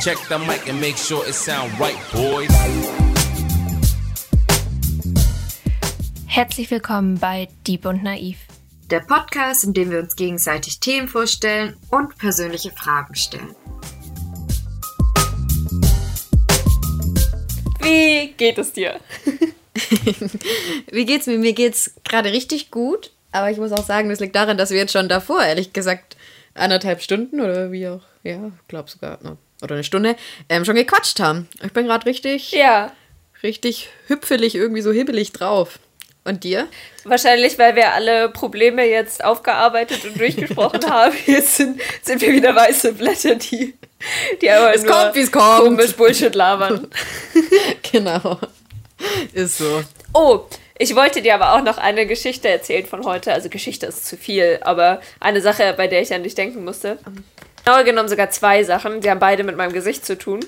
Check the mic and make sure it sound right, boys. Herzlich willkommen bei Dieb und Naiv. Der Podcast, in dem wir uns gegenseitig Themen vorstellen und persönliche Fragen stellen. Wie geht es dir? Wie geht's mir? Mir geht's gerade richtig gut, aber ich muss auch sagen, das liegt daran, dass wir jetzt schon davor, ehrlich gesagt, anderthalb Stunden oder wie auch, ja, glaub sogar, no, oder eine Stunde, ähm, schon gequatscht haben. Ich bin gerade richtig, ja, richtig hüpfelig, irgendwie so hibbelig drauf. Und dir? Wahrscheinlich, weil wir alle Probleme jetzt aufgearbeitet und durchgesprochen haben. Jetzt sind, sind wir wieder weiße Blätter, die, die aber es nur kommt, wie's kommt. komisch Bullshit labern. genau. Ist so. Oh, ich wollte dir aber auch noch eine Geschichte erzählen von heute. Also Geschichte ist zu viel, aber eine Sache, bei der ich an dich denken musste. Genauer genommen sogar zwei Sachen. Die haben beide mit meinem Gesicht zu tun.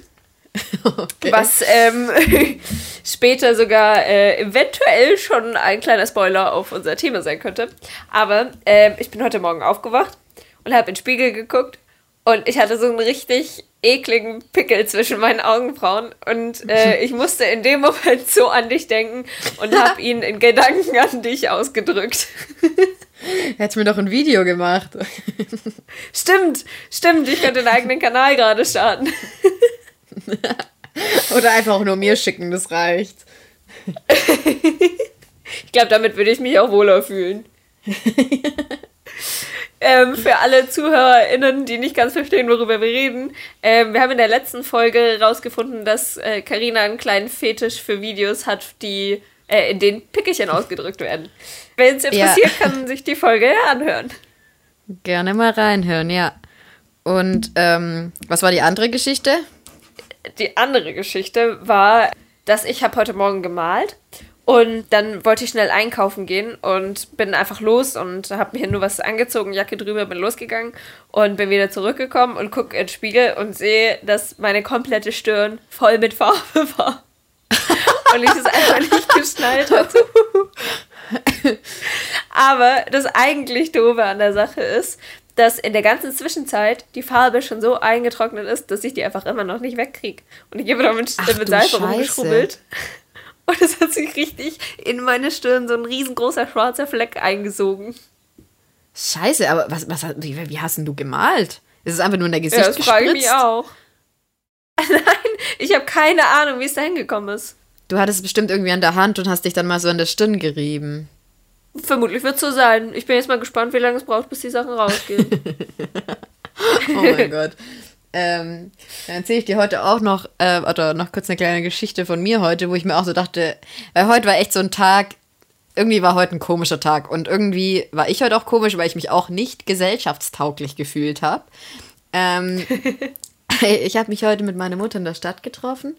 Okay. Was ähm, später sogar äh, eventuell schon ein kleiner Spoiler auf unser Thema sein könnte. Aber ähm, ich bin heute Morgen aufgewacht und habe in den Spiegel geguckt und ich hatte so einen richtig ekligen Pickel zwischen meinen Augenbrauen und äh, ich musste in dem Moment so an dich denken und habe ihn in Gedanken an dich ausgedrückt. Hättest mir doch ein Video gemacht. stimmt, stimmt, ich könnte einen eigenen Kanal gerade starten. Oder einfach auch nur mir schicken, das reicht. Ich glaube, damit würde ich mich auch wohler fühlen. ähm, für alle ZuhörerInnen, die nicht ganz verstehen, worüber wir reden, ähm, wir haben in der letzten Folge rausgefunden, dass Karina einen kleinen Fetisch für Videos hat, die äh, in denen Pickelchen ausgedrückt werden. Wenn es interessiert, Ja. kann sich die Folge ja anhören. Gerne mal reinhören, ja. Und ähm, was war die andere Geschichte? die andere Geschichte war, dass ich habe heute Morgen gemalt und dann wollte ich schnell einkaufen gehen und bin einfach los und habe mir nur was angezogen, Jacke drüber, bin losgegangen und bin wieder zurückgekommen und gucke in den Spiegel und sehe, dass meine komplette Stirn voll mit Farbe war. Und ich es einfach nicht geschnallt hatte. Aber das eigentlich Doofe an der Sache ist, dass in der ganzen Zwischenzeit die Farbe schon so eingetrocknet ist, dass ich die einfach immer noch nicht wegkriege. Und ich habe da mit, Ach, mit Seife rumgeschrubbelt. Und es hat sich richtig in meine Stirn so ein riesengroßer schwarzer Fleck eingesogen. Scheiße, aber was, was, wie, wie hast denn du gemalt? Ist es einfach nur in der Gesicht Ja, das frage ich mich auch. Nein, ich habe keine Ahnung, wie es da hingekommen ist. Du hattest es bestimmt irgendwie an der Hand und hast dich dann mal so an der Stirn gerieben. Vermutlich wird es so sein. Ich bin jetzt mal gespannt, wie lange es braucht, bis die Sachen rausgehen. Oh mein Gott. Ähm, dann erzähle ich dir heute auch noch, äh, oder noch kurz eine kleine Geschichte von mir heute, wo ich mir auch so dachte, weil heute war echt so ein Tag, irgendwie war heute ein komischer Tag und irgendwie war ich heute auch komisch, weil ich mich auch nicht gesellschaftstauglich gefühlt habe. Ähm, ich habe mich heute mit meiner Mutter in der Stadt getroffen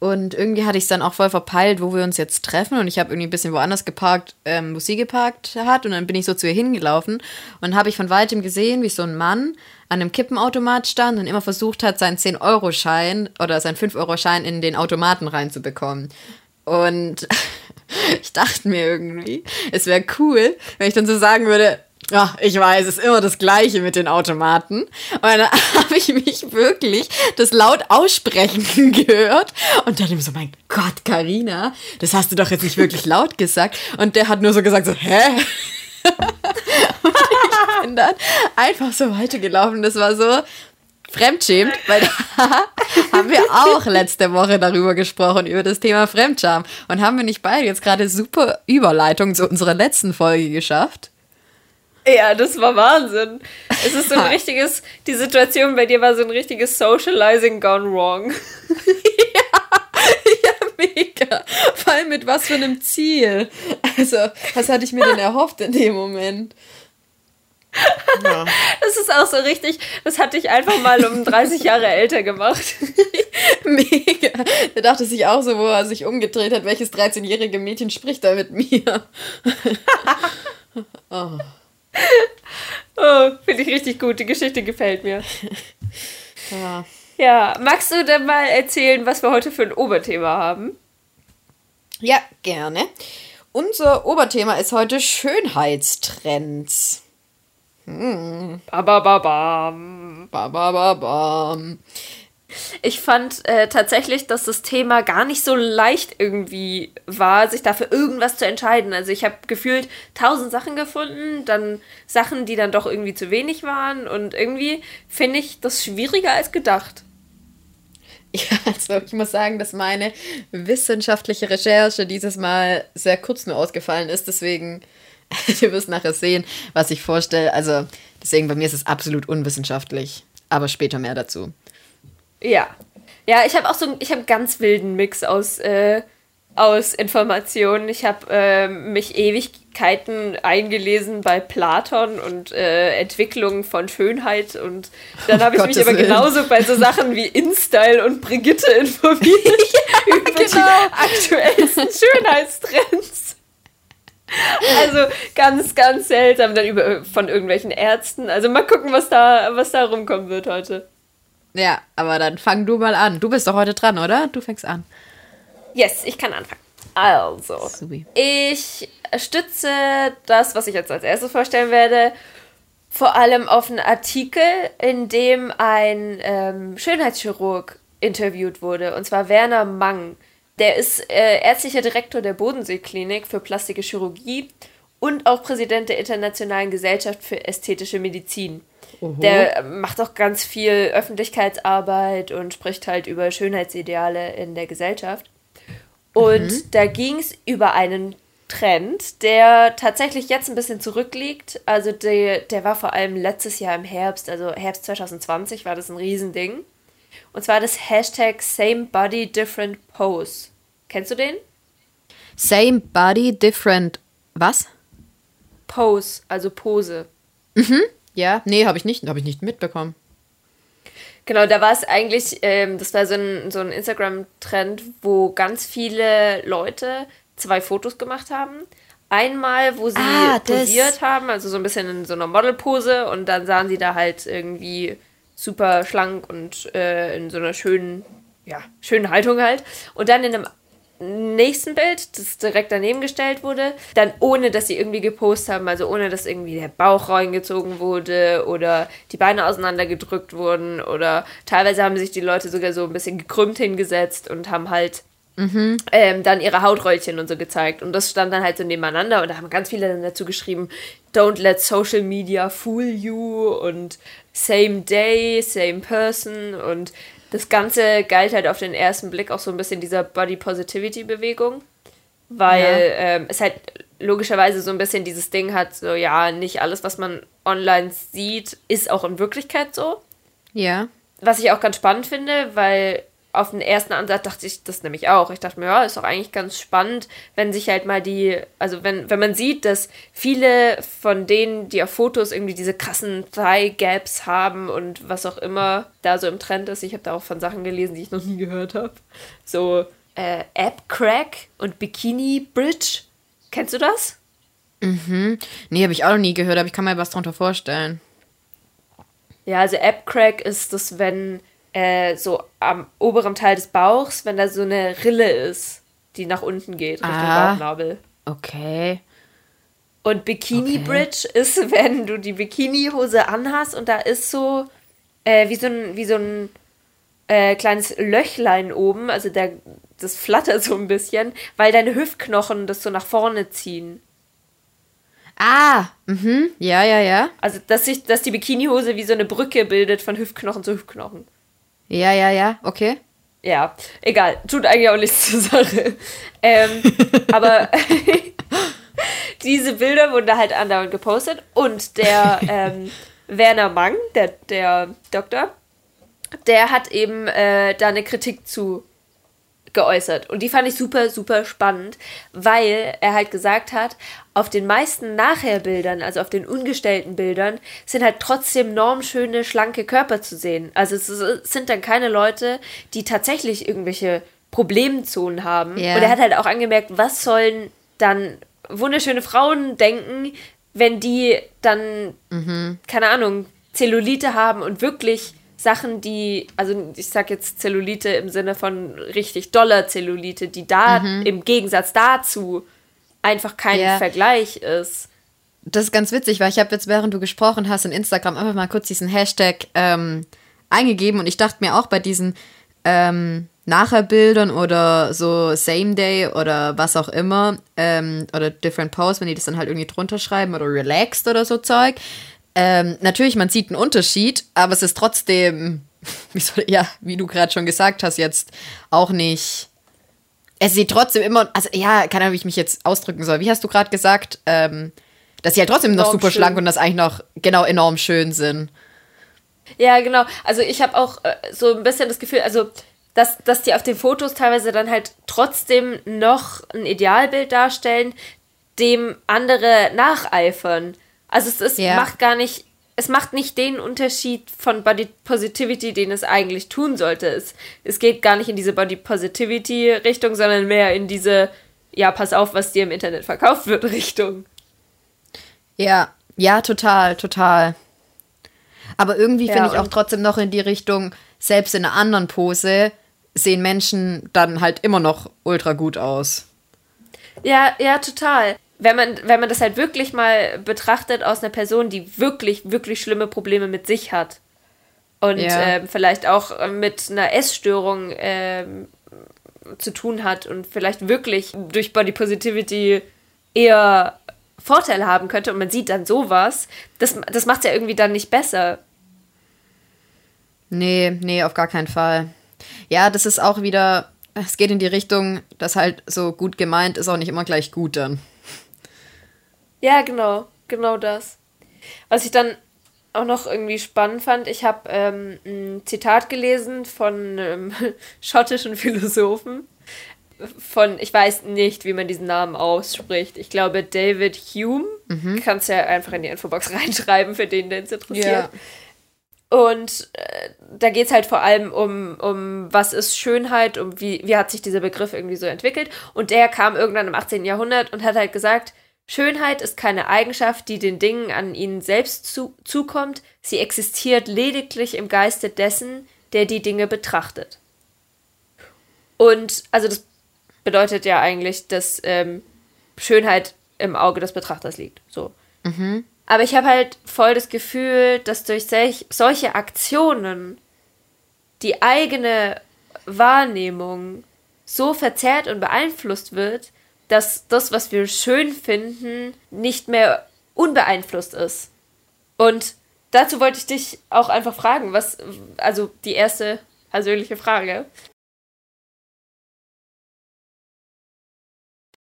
und irgendwie hatte ich es dann auch voll verpeilt, wo wir uns jetzt treffen. Und ich habe irgendwie ein bisschen woanders geparkt, ähm, wo sie geparkt hat. Und dann bin ich so zu ihr hingelaufen. Und habe ich von weitem gesehen, wie so ein Mann an einem Kippenautomat stand und immer versucht hat, seinen 10-Euro-Schein oder seinen 5-Euro-Schein in den Automaten reinzubekommen. Und ich dachte mir irgendwie, es wäre cool, wenn ich dann so sagen würde, ja, ich weiß, es ist immer das Gleiche mit den Automaten. Und dann habe ich mich wirklich das laut aussprechen gehört und dachte mir so, mein Gott, Karina, das hast du doch jetzt nicht wirklich laut gesagt. Und der hat nur so gesagt, so, hä? und ich bin dann einfach so weitergelaufen. Das war so fremdschämt, weil da haben wir auch letzte Woche darüber gesprochen, über das Thema Fremdscham. Und haben wir nicht beide jetzt gerade super Überleitung zu unserer letzten Folge geschafft? Ja, das war Wahnsinn. Es ist so ein richtiges, die Situation bei dir war so ein richtiges Socializing gone wrong. Ja, mega. Vor allem mit was für einem Ziel. Also, was hatte ich mir denn erhofft in dem Moment? Ja. Das ist auch so richtig, das hat dich einfach mal um 30 Jahre älter gemacht. Mega. Der dachte sich auch so, wo er sich umgedreht hat, welches 13-jährige Mädchen spricht da mit mir? oh. Oh, finde ich richtig gut, die Geschichte gefällt mir. Ja. Ja, magst du denn mal erzählen, was wir heute für ein Oberthema haben? ja, gerne. Unser Oberthema ist heute Schönheitstrends. Babababam. Ba, ba, ba, bam. Ich fand äh, tatsächlich, dass das Thema gar nicht so leicht irgendwie war, sich dafür irgendwas zu entscheiden. Also ich habe gefühlt tausend Sachen gefunden, dann Sachen, die dann doch irgendwie zu wenig waren und irgendwie finde ich das schwieriger als gedacht. Ja, also ich muss sagen, dass meine wissenschaftliche Recherche dieses Mal sehr kurz nur ausgefallen ist. Deswegen, du wirst nachher sehen, was ich vorstelle. Also deswegen, bei mir ist es absolut unwissenschaftlich. Aber später mehr dazu. Ja. Ja, ich habe auch so ich habe einen ganz wilden Mix aus, äh, aus Informationen. Ich habe äh, mich Ewigkeiten eingelesen bei Platon und äh, Entwicklung von Schönheit und dann habe ich mich aber genauso bei so Sachen wie InStyle und Brigitte informiert ja, über genau. die aktuellsten Schönheitstrends. Also ganz, ganz seltsam dann über, von irgendwelchen Ärzten. Also mal gucken, was da, was da rumkommen wird heute. Ja, aber dann fang du mal an. Du bist doch heute dran, oder? Du fängst an. Yes, ich kann anfangen. Also, Subi. ich stütze das, was ich jetzt als erstes vorstellen werde, vor allem auf einen Artikel, in dem ein ähm, Schönheitschirurg interviewt wurde, und zwar Werner Mang. Der ist äh, ärztlicher Direktor der Bodensee-Klinik für plastische Chirurgie und auch Präsident der Internationalen Gesellschaft für ästhetische Medizin. Mhm. Der macht auch ganz viel Öffentlichkeitsarbeit und spricht halt über Schönheitsideale in der Gesellschaft. Und mhm. da ging es über einen Trend, der tatsächlich jetzt ein bisschen zurückliegt. Also der, der war vor allem letztes Jahr im Herbst, also Herbst 2020 war das ein Riesending. Und zwar das Hashtag Same Body Different Pose. Kennst du den? Same Body Different was? Pose, also Pose. Mhm. Ja, nee, habe ich nicht, habe ich nicht mitbekommen. Genau, da war es eigentlich, ähm, das war so ein, so ein Instagram-Trend, wo ganz viele Leute zwei Fotos gemacht haben. Einmal, wo sie ah, posiert haben, also so ein bisschen in so einer Modelpose und dann sahen sie da halt irgendwie super schlank und äh, in so einer schönen, ja, schönen Haltung halt. Und dann in einem nächsten Bild, das direkt daneben gestellt wurde, dann ohne, dass sie irgendwie gepostet haben, also ohne, dass irgendwie der Bauch reingezogen wurde oder die Beine auseinandergedrückt wurden oder teilweise haben sich die Leute sogar so ein bisschen gekrümmt hingesetzt und haben halt mhm. ähm, dann ihre Hautröllchen und so gezeigt und das stand dann halt so nebeneinander und da haben ganz viele dann dazu geschrieben, don't let social media fool you und same day, same person und das Ganze galt halt auf den ersten Blick auch so ein bisschen dieser Body Positivity Bewegung, weil ja. ähm, es halt logischerweise so ein bisschen dieses Ding hat, so ja, nicht alles, was man online sieht, ist auch in Wirklichkeit so. Ja. Was ich auch ganz spannend finde, weil auf den ersten Ansatz dachte ich das nämlich auch. Ich dachte mir, ja, ist doch eigentlich ganz spannend, wenn sich halt mal die, also wenn, wenn man sieht, dass viele von denen, die auf Fotos irgendwie diese krassen Thigh Gaps haben und was auch immer da so im Trend ist. Ich habe da auch von Sachen gelesen, die ich noch nie gehört habe. So äh, App Crack und Bikini Bridge. Kennst du das? Mhm. Nee, habe ich auch noch nie gehört, aber ich kann mir was darunter vorstellen. Ja, also App Crack ist das, wenn äh, so am oberen Teil des Bauchs, wenn da so eine Rille ist, die nach unten geht, Richtung ah, Bauchnabel. Okay. Und Bikini okay. Bridge ist, wenn du die Bikini-Hose anhast und da ist so äh, wie so ein, wie so ein äh, kleines Löchlein oben, also der, das flattert so ein bisschen, weil deine Hüftknochen das so nach vorne ziehen. Ah, mhm, ja, ja, ja. Also, dass sich, dass die Bikinihose wie so eine Brücke bildet von Hüftknochen zu Hüftknochen. Ja, ja, ja, okay. Ja, egal. Tut eigentlich auch nichts zur Sache. Ähm, aber diese Bilder wurden da halt andauernd gepostet und der ähm, Werner Mang, der, der Doktor, der hat eben äh, da eine Kritik zu geäußert. Und die fand ich super, super spannend, weil er halt gesagt hat, auf den meisten Nachherbildern, also auf den ungestellten Bildern, sind halt trotzdem normschöne, schlanke Körper zu sehen. Also es sind dann keine Leute, die tatsächlich irgendwelche Problemzonen haben. Yeah. Und er hat halt auch angemerkt, was sollen dann wunderschöne Frauen denken, wenn die dann, mhm. keine Ahnung, Zellulite haben und wirklich Sachen, die, also ich sag jetzt Zellulite im Sinne von richtig doller Zellulite, die da mhm. im Gegensatz dazu einfach kein yeah. Vergleich ist. Das ist ganz witzig, weil ich habe jetzt, während du gesprochen hast, in Instagram einfach mal kurz diesen Hashtag ähm, eingegeben und ich dachte mir auch bei diesen ähm, Nachherbildern oder so Same Day oder was auch immer ähm, oder Different Posts, wenn die das dann halt irgendwie drunter schreiben oder Relaxed oder so Zeug. Ähm, natürlich, man sieht einen Unterschied, aber es ist trotzdem, wie, soll, ja, wie du gerade schon gesagt hast, jetzt auch nicht. Es sieht trotzdem immer, also ja, keine Ahnung, wie ich mich jetzt ausdrücken soll. Wie hast du gerade gesagt, ähm, dass sie halt trotzdem noch super schön. schlank und das eigentlich noch genau enorm schön sind. Ja, genau. Also ich habe auch äh, so ein bisschen das Gefühl, also dass, dass die auf den Fotos teilweise dann halt trotzdem noch ein Idealbild darstellen, dem andere nacheifern. Also es ist, ja. macht gar nicht, es macht nicht den Unterschied von Body Positivity, den es eigentlich tun sollte. Es, es geht gar nicht in diese Body Positivity Richtung, sondern mehr in diese, ja, pass auf, was dir im Internet verkauft wird Richtung. Ja, ja, total, total. Aber irgendwie ja, finde ich auch trotzdem noch in die Richtung, selbst in einer anderen Pose sehen Menschen dann halt immer noch ultra gut aus. Ja, ja, total. Wenn man, wenn man das halt wirklich mal betrachtet aus einer Person, die wirklich, wirklich schlimme Probleme mit sich hat. Und ja. ähm, vielleicht auch mit einer Essstörung ähm, zu tun hat und vielleicht wirklich durch Body Positivity eher Vorteile haben könnte und man sieht dann sowas, das, das macht es ja irgendwie dann nicht besser. Nee, nee, auf gar keinen Fall. Ja, das ist auch wieder, es geht in die Richtung, dass halt so gut gemeint ist auch nicht immer gleich gut dann. Ja, genau, genau das. Was ich dann auch noch irgendwie spannend fand, ich habe ähm, ein Zitat gelesen von einem schottischen Philosophen, von, ich weiß nicht, wie man diesen Namen ausspricht. Ich glaube David Hume. Mhm. Kannst ja einfach in die Infobox reinschreiben, für den, den es interessiert. Ja. Und äh, da geht es halt vor allem um, um, was ist Schönheit, um wie, wie hat sich dieser Begriff irgendwie so entwickelt. Und der kam irgendwann im 18. Jahrhundert und hat halt gesagt, Schönheit ist keine Eigenschaft, die den Dingen an ihnen selbst zu, zukommt, sie existiert lediglich im Geiste dessen, der die Dinge betrachtet. Und also das bedeutet ja eigentlich, dass ähm, Schönheit im Auge des Betrachters liegt. So. Mhm. Aber ich habe halt voll das Gefühl, dass durch solch, solche Aktionen die eigene Wahrnehmung so verzerrt und beeinflusst wird, dass das, was wir schön finden, nicht mehr unbeeinflusst ist. Und dazu wollte ich dich auch einfach fragen, was, also die erste persönliche Frage.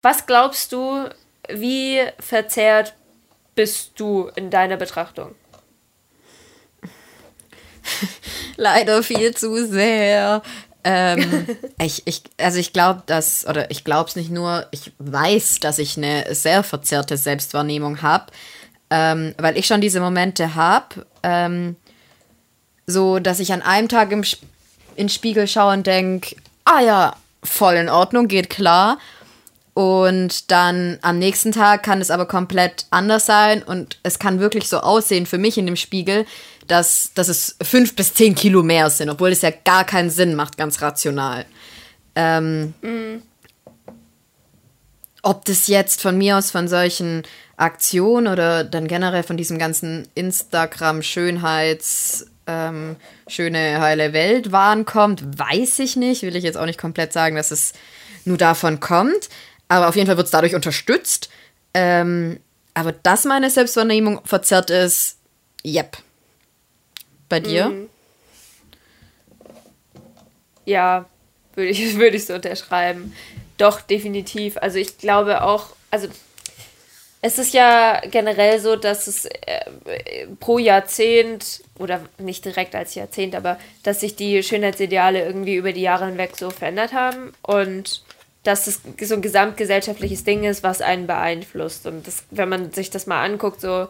Was glaubst du, wie verzerrt bist du in deiner Betrachtung? Leider viel zu sehr. Ähm, ich, ich, also ich glaube, dass, oder ich glaube es nicht nur, ich weiß, dass ich eine sehr verzerrte Selbstwahrnehmung habe, ähm, weil ich schon diese Momente habe, ähm, so dass ich an einem Tag im Sp in den Spiegel schaue und denke, ah ja, voll in Ordnung, geht klar. Und dann am nächsten Tag kann es aber komplett anders sein und es kann wirklich so aussehen für mich in dem Spiegel, dass, dass es fünf bis zehn Kilo mehr sind, obwohl es ja gar keinen Sinn macht, ganz rational. Ähm, mm. Ob das jetzt von mir aus von solchen Aktionen oder dann generell von diesem ganzen Instagram-Schönheits- ähm, schöne heile Welt Wahn kommt, weiß ich nicht. Will ich jetzt auch nicht komplett sagen, dass es nur davon kommt. Aber auf jeden Fall wird es dadurch unterstützt. Ähm, aber dass meine Selbstwahrnehmung verzerrt ist, yep. Bei dir? Mhm. Ja, würde ich, würd ich so unterschreiben. Doch, definitiv. Also ich glaube auch, also es ist ja generell so, dass es äh, pro Jahrzehnt, oder nicht direkt als Jahrzehnt, aber dass sich die Schönheitsideale irgendwie über die Jahre hinweg so verändert haben. Und dass es so ein gesamtgesellschaftliches Ding ist, was einen beeinflusst. Und das, wenn man sich das mal anguckt, so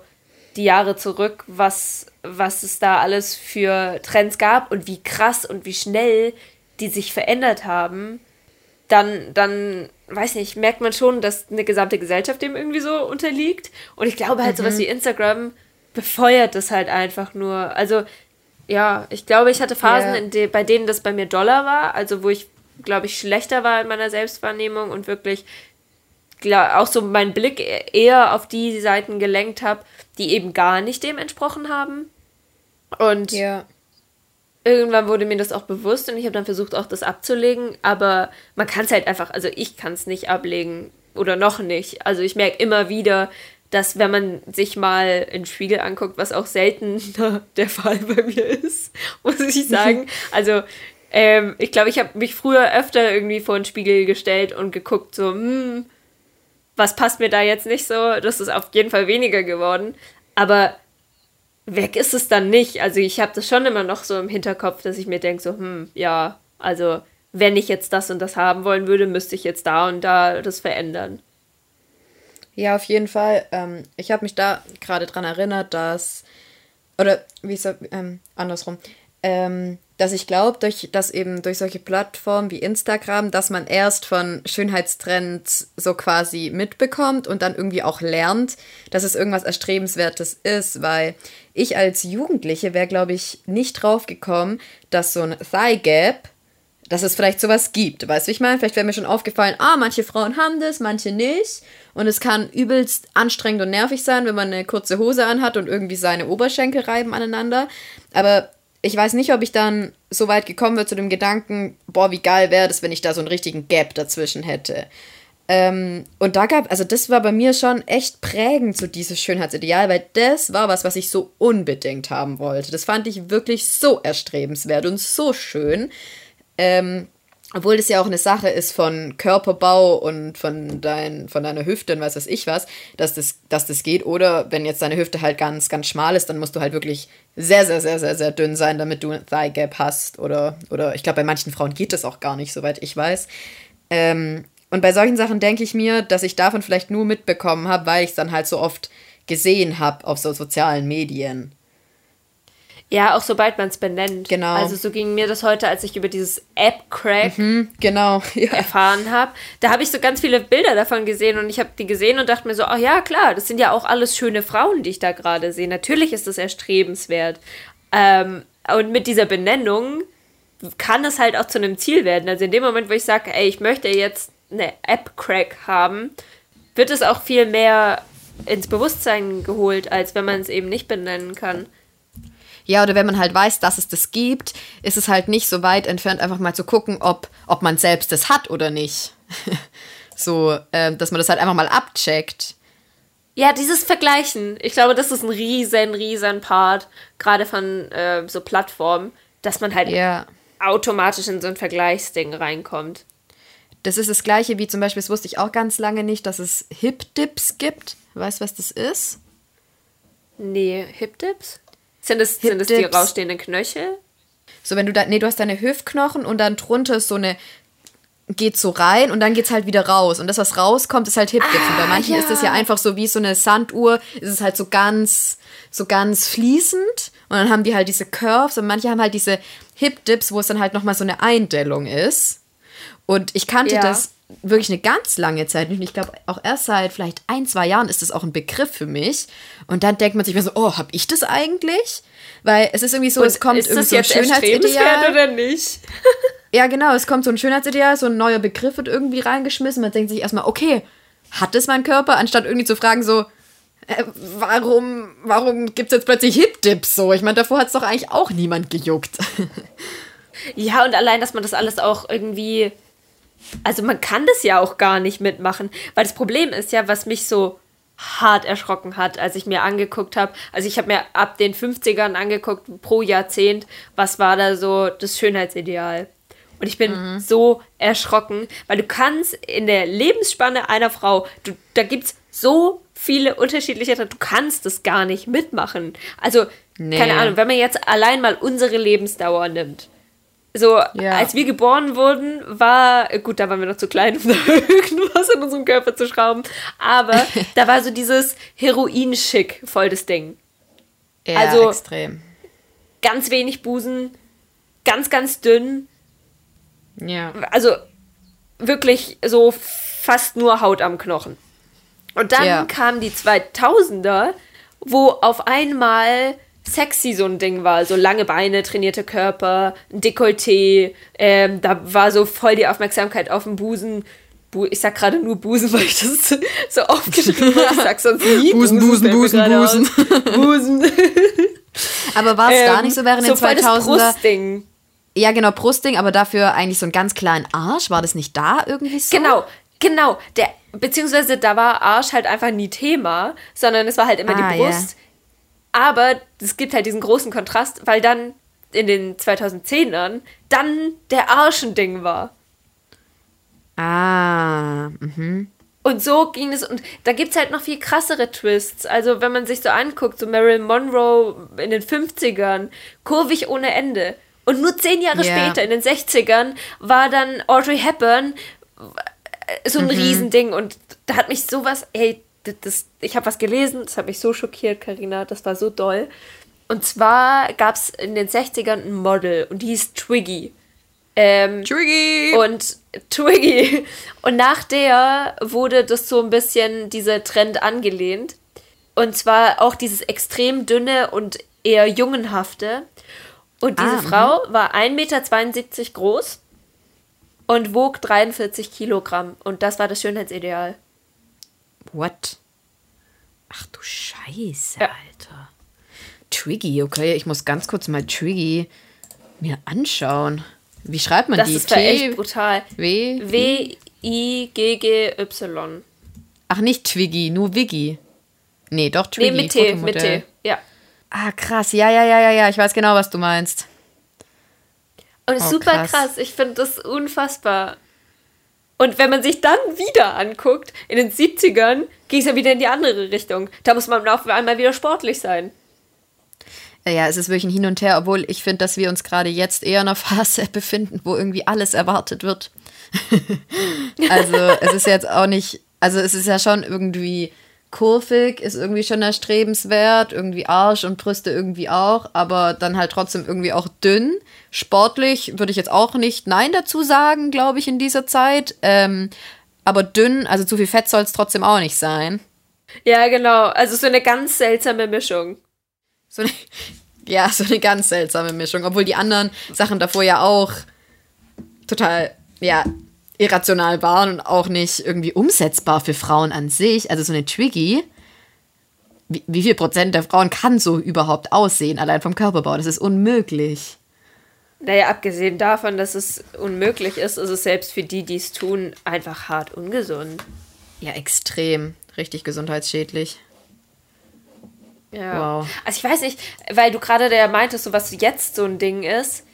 die Jahre zurück, was, was es da alles für Trends gab und wie krass und wie schnell die sich verändert haben, dann, dann, weiß nicht, merkt man schon, dass eine gesamte Gesellschaft dem irgendwie so unterliegt. Und ich glaube halt, mhm. sowas wie Instagram befeuert das halt einfach nur. Also, ja, ich glaube, ich hatte Phasen, yeah. de bei denen das bei mir Dollar war, also wo ich glaube ich, schlechter war in meiner Selbstwahrnehmung und wirklich auch so meinen Blick eher auf die Seiten gelenkt habe, die eben gar nicht dem entsprochen haben. Und ja. irgendwann wurde mir das auch bewusst und ich habe dann versucht, auch das abzulegen. Aber man kann es halt einfach, also ich kann es nicht ablegen oder noch nicht. Also ich merke immer wieder, dass wenn man sich mal in den Spiegel anguckt, was auch selten der Fall bei mir ist, muss ich sagen. Also ähm, ich glaube, ich habe mich früher öfter irgendwie vor den Spiegel gestellt und geguckt, so, hm, was passt mir da jetzt nicht so? Das ist auf jeden Fall weniger geworden. Aber weg ist es dann nicht. Also ich habe das schon immer noch so im Hinterkopf, dass ich mir denke, so, hm, ja, also wenn ich jetzt das und das haben wollen würde, müsste ich jetzt da und da das verändern. Ja, auf jeden Fall. Ähm, ich habe mich da gerade dran erinnert, dass, oder wie so, ähm, andersrum, ähm, dass ich glaube, durch, dass eben durch solche Plattformen wie Instagram, dass man erst von Schönheitstrends so quasi mitbekommt und dann irgendwie auch lernt, dass es irgendwas Erstrebenswertes ist, weil ich als Jugendliche wäre, glaube ich, nicht drauf gekommen, dass so ein Thigh Gap, dass es vielleicht sowas gibt. Weißt du, ich meine? Vielleicht wäre mir schon aufgefallen, ah, manche Frauen haben das, manche nicht. Und es kann übelst anstrengend und nervig sein, wenn man eine kurze Hose anhat und irgendwie seine Oberschenkel reiben aneinander. Aber ich weiß nicht, ob ich dann so weit gekommen wäre zu dem Gedanken, boah, wie geil wäre das, wenn ich da so einen richtigen Gap dazwischen hätte. Ähm, und da gab, also das war bei mir schon echt prägend, so dieses Schönheitsideal, weil das war was, was ich so unbedingt haben wollte. Das fand ich wirklich so erstrebenswert und so schön. Ähm, obwohl das ja auch eine Sache ist von Körperbau und von, dein, von deiner Hüfte und was weiß ich was, dass das, dass das geht. Oder wenn jetzt deine Hüfte halt ganz, ganz schmal ist, dann musst du halt wirklich sehr, sehr, sehr, sehr, sehr dünn sein, damit du ein Thigh Gap hast. Oder, oder ich glaube, bei manchen Frauen geht das auch gar nicht, soweit ich weiß. Ähm, und bei solchen Sachen denke ich mir, dass ich davon vielleicht nur mitbekommen habe, weil ich es dann halt so oft gesehen habe auf so sozialen Medien. Ja, auch sobald man es benennt. Genau. Also so ging mir das heute, als ich über dieses App-Crack mhm, genau, ja. erfahren habe. Da habe ich so ganz viele Bilder davon gesehen und ich habe die gesehen und dachte mir so, ach ja, klar, das sind ja auch alles schöne Frauen, die ich da gerade sehe. Natürlich ist das erstrebenswert. Ähm, und mit dieser Benennung kann es halt auch zu einem Ziel werden. Also in dem Moment, wo ich sage, ey, ich möchte jetzt eine App-Crack haben, wird es auch viel mehr ins Bewusstsein geholt, als wenn man es eben nicht benennen kann. Ja, oder wenn man halt weiß, dass es das gibt, ist es halt nicht so weit entfernt, einfach mal zu gucken, ob, ob man selbst das hat oder nicht. so, äh, dass man das halt einfach mal abcheckt. Ja, dieses Vergleichen. Ich glaube, das ist ein riesen, riesen Part, gerade von äh, so Plattformen, dass man halt ja. automatisch in so ein Vergleichsding reinkommt. Das ist das gleiche wie zum Beispiel, das wusste ich auch ganz lange nicht, dass es Hip-Dips gibt. Weißt du, was das ist? Nee, Hip-Dips? Sind es, sind es die rausstehenden Knöchel? So, wenn du da, nee, du hast deine Hüftknochen und dann drunter ist so eine, geht so rein und dann geht's halt wieder raus. Und das, was rauskommt, ist halt Hip Dips. Ah, und bei manchen ja. ist das ja einfach so wie so eine Sanduhr, ist es halt so ganz, so ganz fließend. Und dann haben die halt diese Curves und manche haben halt diese Hip Dips, wo es dann halt nochmal so eine Eindellung ist. Und ich kannte ja. das wirklich eine ganz lange Zeit nicht. Und ich glaube, auch erst seit vielleicht ein, zwei Jahren ist das auch ein Begriff für mich. Und dann denkt man sich mir so, oh, hab ich das eigentlich? Weil es ist irgendwie so, Und es kommt irgendwie so ein Schönheitsideal. oder nicht? ja, genau, es kommt so ein Schönheitsideal, so ein neuer Begriff wird irgendwie reingeschmissen. Man denkt sich erstmal, okay, hat es mein Körper? Anstatt irgendwie zu fragen, so, äh, warum, warum gibt es jetzt plötzlich Hip-Dips so? Ich meine, davor hat es doch eigentlich auch niemand gejuckt. ja, und allein, dass man das alles auch irgendwie also man kann das ja auch gar nicht mitmachen, weil das Problem ist ja, was mich so hart erschrocken hat, als ich mir angeguckt habe. Also ich habe mir ab den 50ern angeguckt, pro Jahrzehnt, was war da so das Schönheitsideal. Und ich bin mhm. so erschrocken, weil du kannst in der Lebensspanne einer Frau, du, da gibt es so viele unterschiedliche, du kannst das gar nicht mitmachen. Also, nee. keine Ahnung, wenn man jetzt allein mal unsere Lebensdauer nimmt, so, ja. als wir geboren wurden, war, gut, da waren wir noch zu klein, um da irgendwas in unserem Körper zu schrauben, aber da war so dieses Heroin-Schick voll das Ding. Ja, also, extrem. Ganz wenig Busen, ganz, ganz dünn. Ja. Also, wirklich so fast nur Haut am Knochen. Und dann ja. kamen die 2000er, wo auf einmal sexy so ein Ding war. So lange Beine, trainierte Körper, ein Dekolleté. Ähm, da war so voll die Aufmerksamkeit auf dem Busen. Bu ich sag gerade nur Busen, weil ich das so aufgeschrieben habe. Ich sag sonst nie Busen. Busen, Busen, Busen. Busen. Aber war es da nicht so während Ähm, so den voll das 2000er? Brustding. Ja, genau, Brustding, aber dafür eigentlich so einen ganz kleinen Arsch. War das nicht da irgendwie so? Genau, genau. Der, beziehungsweise da war Arsch halt einfach nie Thema, sondern es war halt immer Ah, die. Brust. Aber es gibt halt diesen großen Kontrast, weil dann in den 2010ern dann der Arsch ein Ding war. Ah, mhm. Und so ging es. Und da gibt es halt noch viel krassere Twists. Also, wenn man sich so anguckt, so Marilyn Monroe in den 50ern, kurvig ohne Ende. Und nur zehn Jahre Ja. später, in den 60ern, war dann Audrey Hepburn äh, so ein Riesending. Und da hat mich sowas, ey, das, das, ich habe was gelesen, das hat mich so schockiert, Karina, das war so doll. Und zwar gab es in den 60ern ein Model und die hieß Twiggy. Ähm, Triggy! und Twiggy. Und nach der wurde das so ein bisschen dieser Trend angelehnt. Und zwar auch dieses extrem dünne und eher jungenhafte. Und diese Ah. Frau war 1,72 Meter groß und wog 43 Kilogramm. Und das war das Schönheitsideal. What? Ach du Scheiße, Ja. Alter. Twiggy, okay, ich muss ganz kurz mal Twiggy mir anschauen. Wie schreibt man Das die? ist ja echt brutal. W? W-I-G-G-Y. Ach, nicht Twiggy, nur Wiggy. Nee, doch Twiggy. Nee, mit T, mit. T. Ja. Ah, krass. Ja, ja, ja, ja, ja. Ich weiß genau, was du meinst. Und Oh, super krass. krass. Ich finde das unfassbar. Und wenn man sich dann wieder anguckt, in den 70ern ging es ja wieder in die andere Richtung. Da muss man auf einmal wieder sportlich sein. Ja, es ist wirklich ein Hin und Her, obwohl ich finde, dass wir uns gerade jetzt eher in einer Phase befinden, wo irgendwie alles erwartet wird. also es ist jetzt auch nicht, also es ist ja schon irgendwie kurvig, ist irgendwie schon erstrebenswert, irgendwie Arsch und Brüste irgendwie auch, aber dann halt trotzdem irgendwie auch dünn. Sportlich würde ich jetzt auch nicht Nein dazu sagen, glaube ich, in dieser Zeit. Ähm, aber dünn, also zu viel Fett soll es trotzdem auch nicht sein. Ja, genau. Also so eine ganz seltsame Mischung. So eine, ja, so eine ganz seltsame Mischung. Obwohl die anderen Sachen davor ja auch total, ja, irrational waren und auch nicht irgendwie umsetzbar für Frauen an sich. Also so eine Twiggy, wie, wie viel Prozent der Frauen kann so überhaupt aussehen, allein vom Körperbau? Das ist unmöglich. Naja, abgesehen davon, dass es unmöglich ist, ist es selbst für die, die es tun, einfach hart ungesund. Ja, extrem. Richtig gesundheitsschädlich. Ja. Wow. Also ich weiß nicht, weil du gerade der meintest, so was jetzt so ein Ding ist.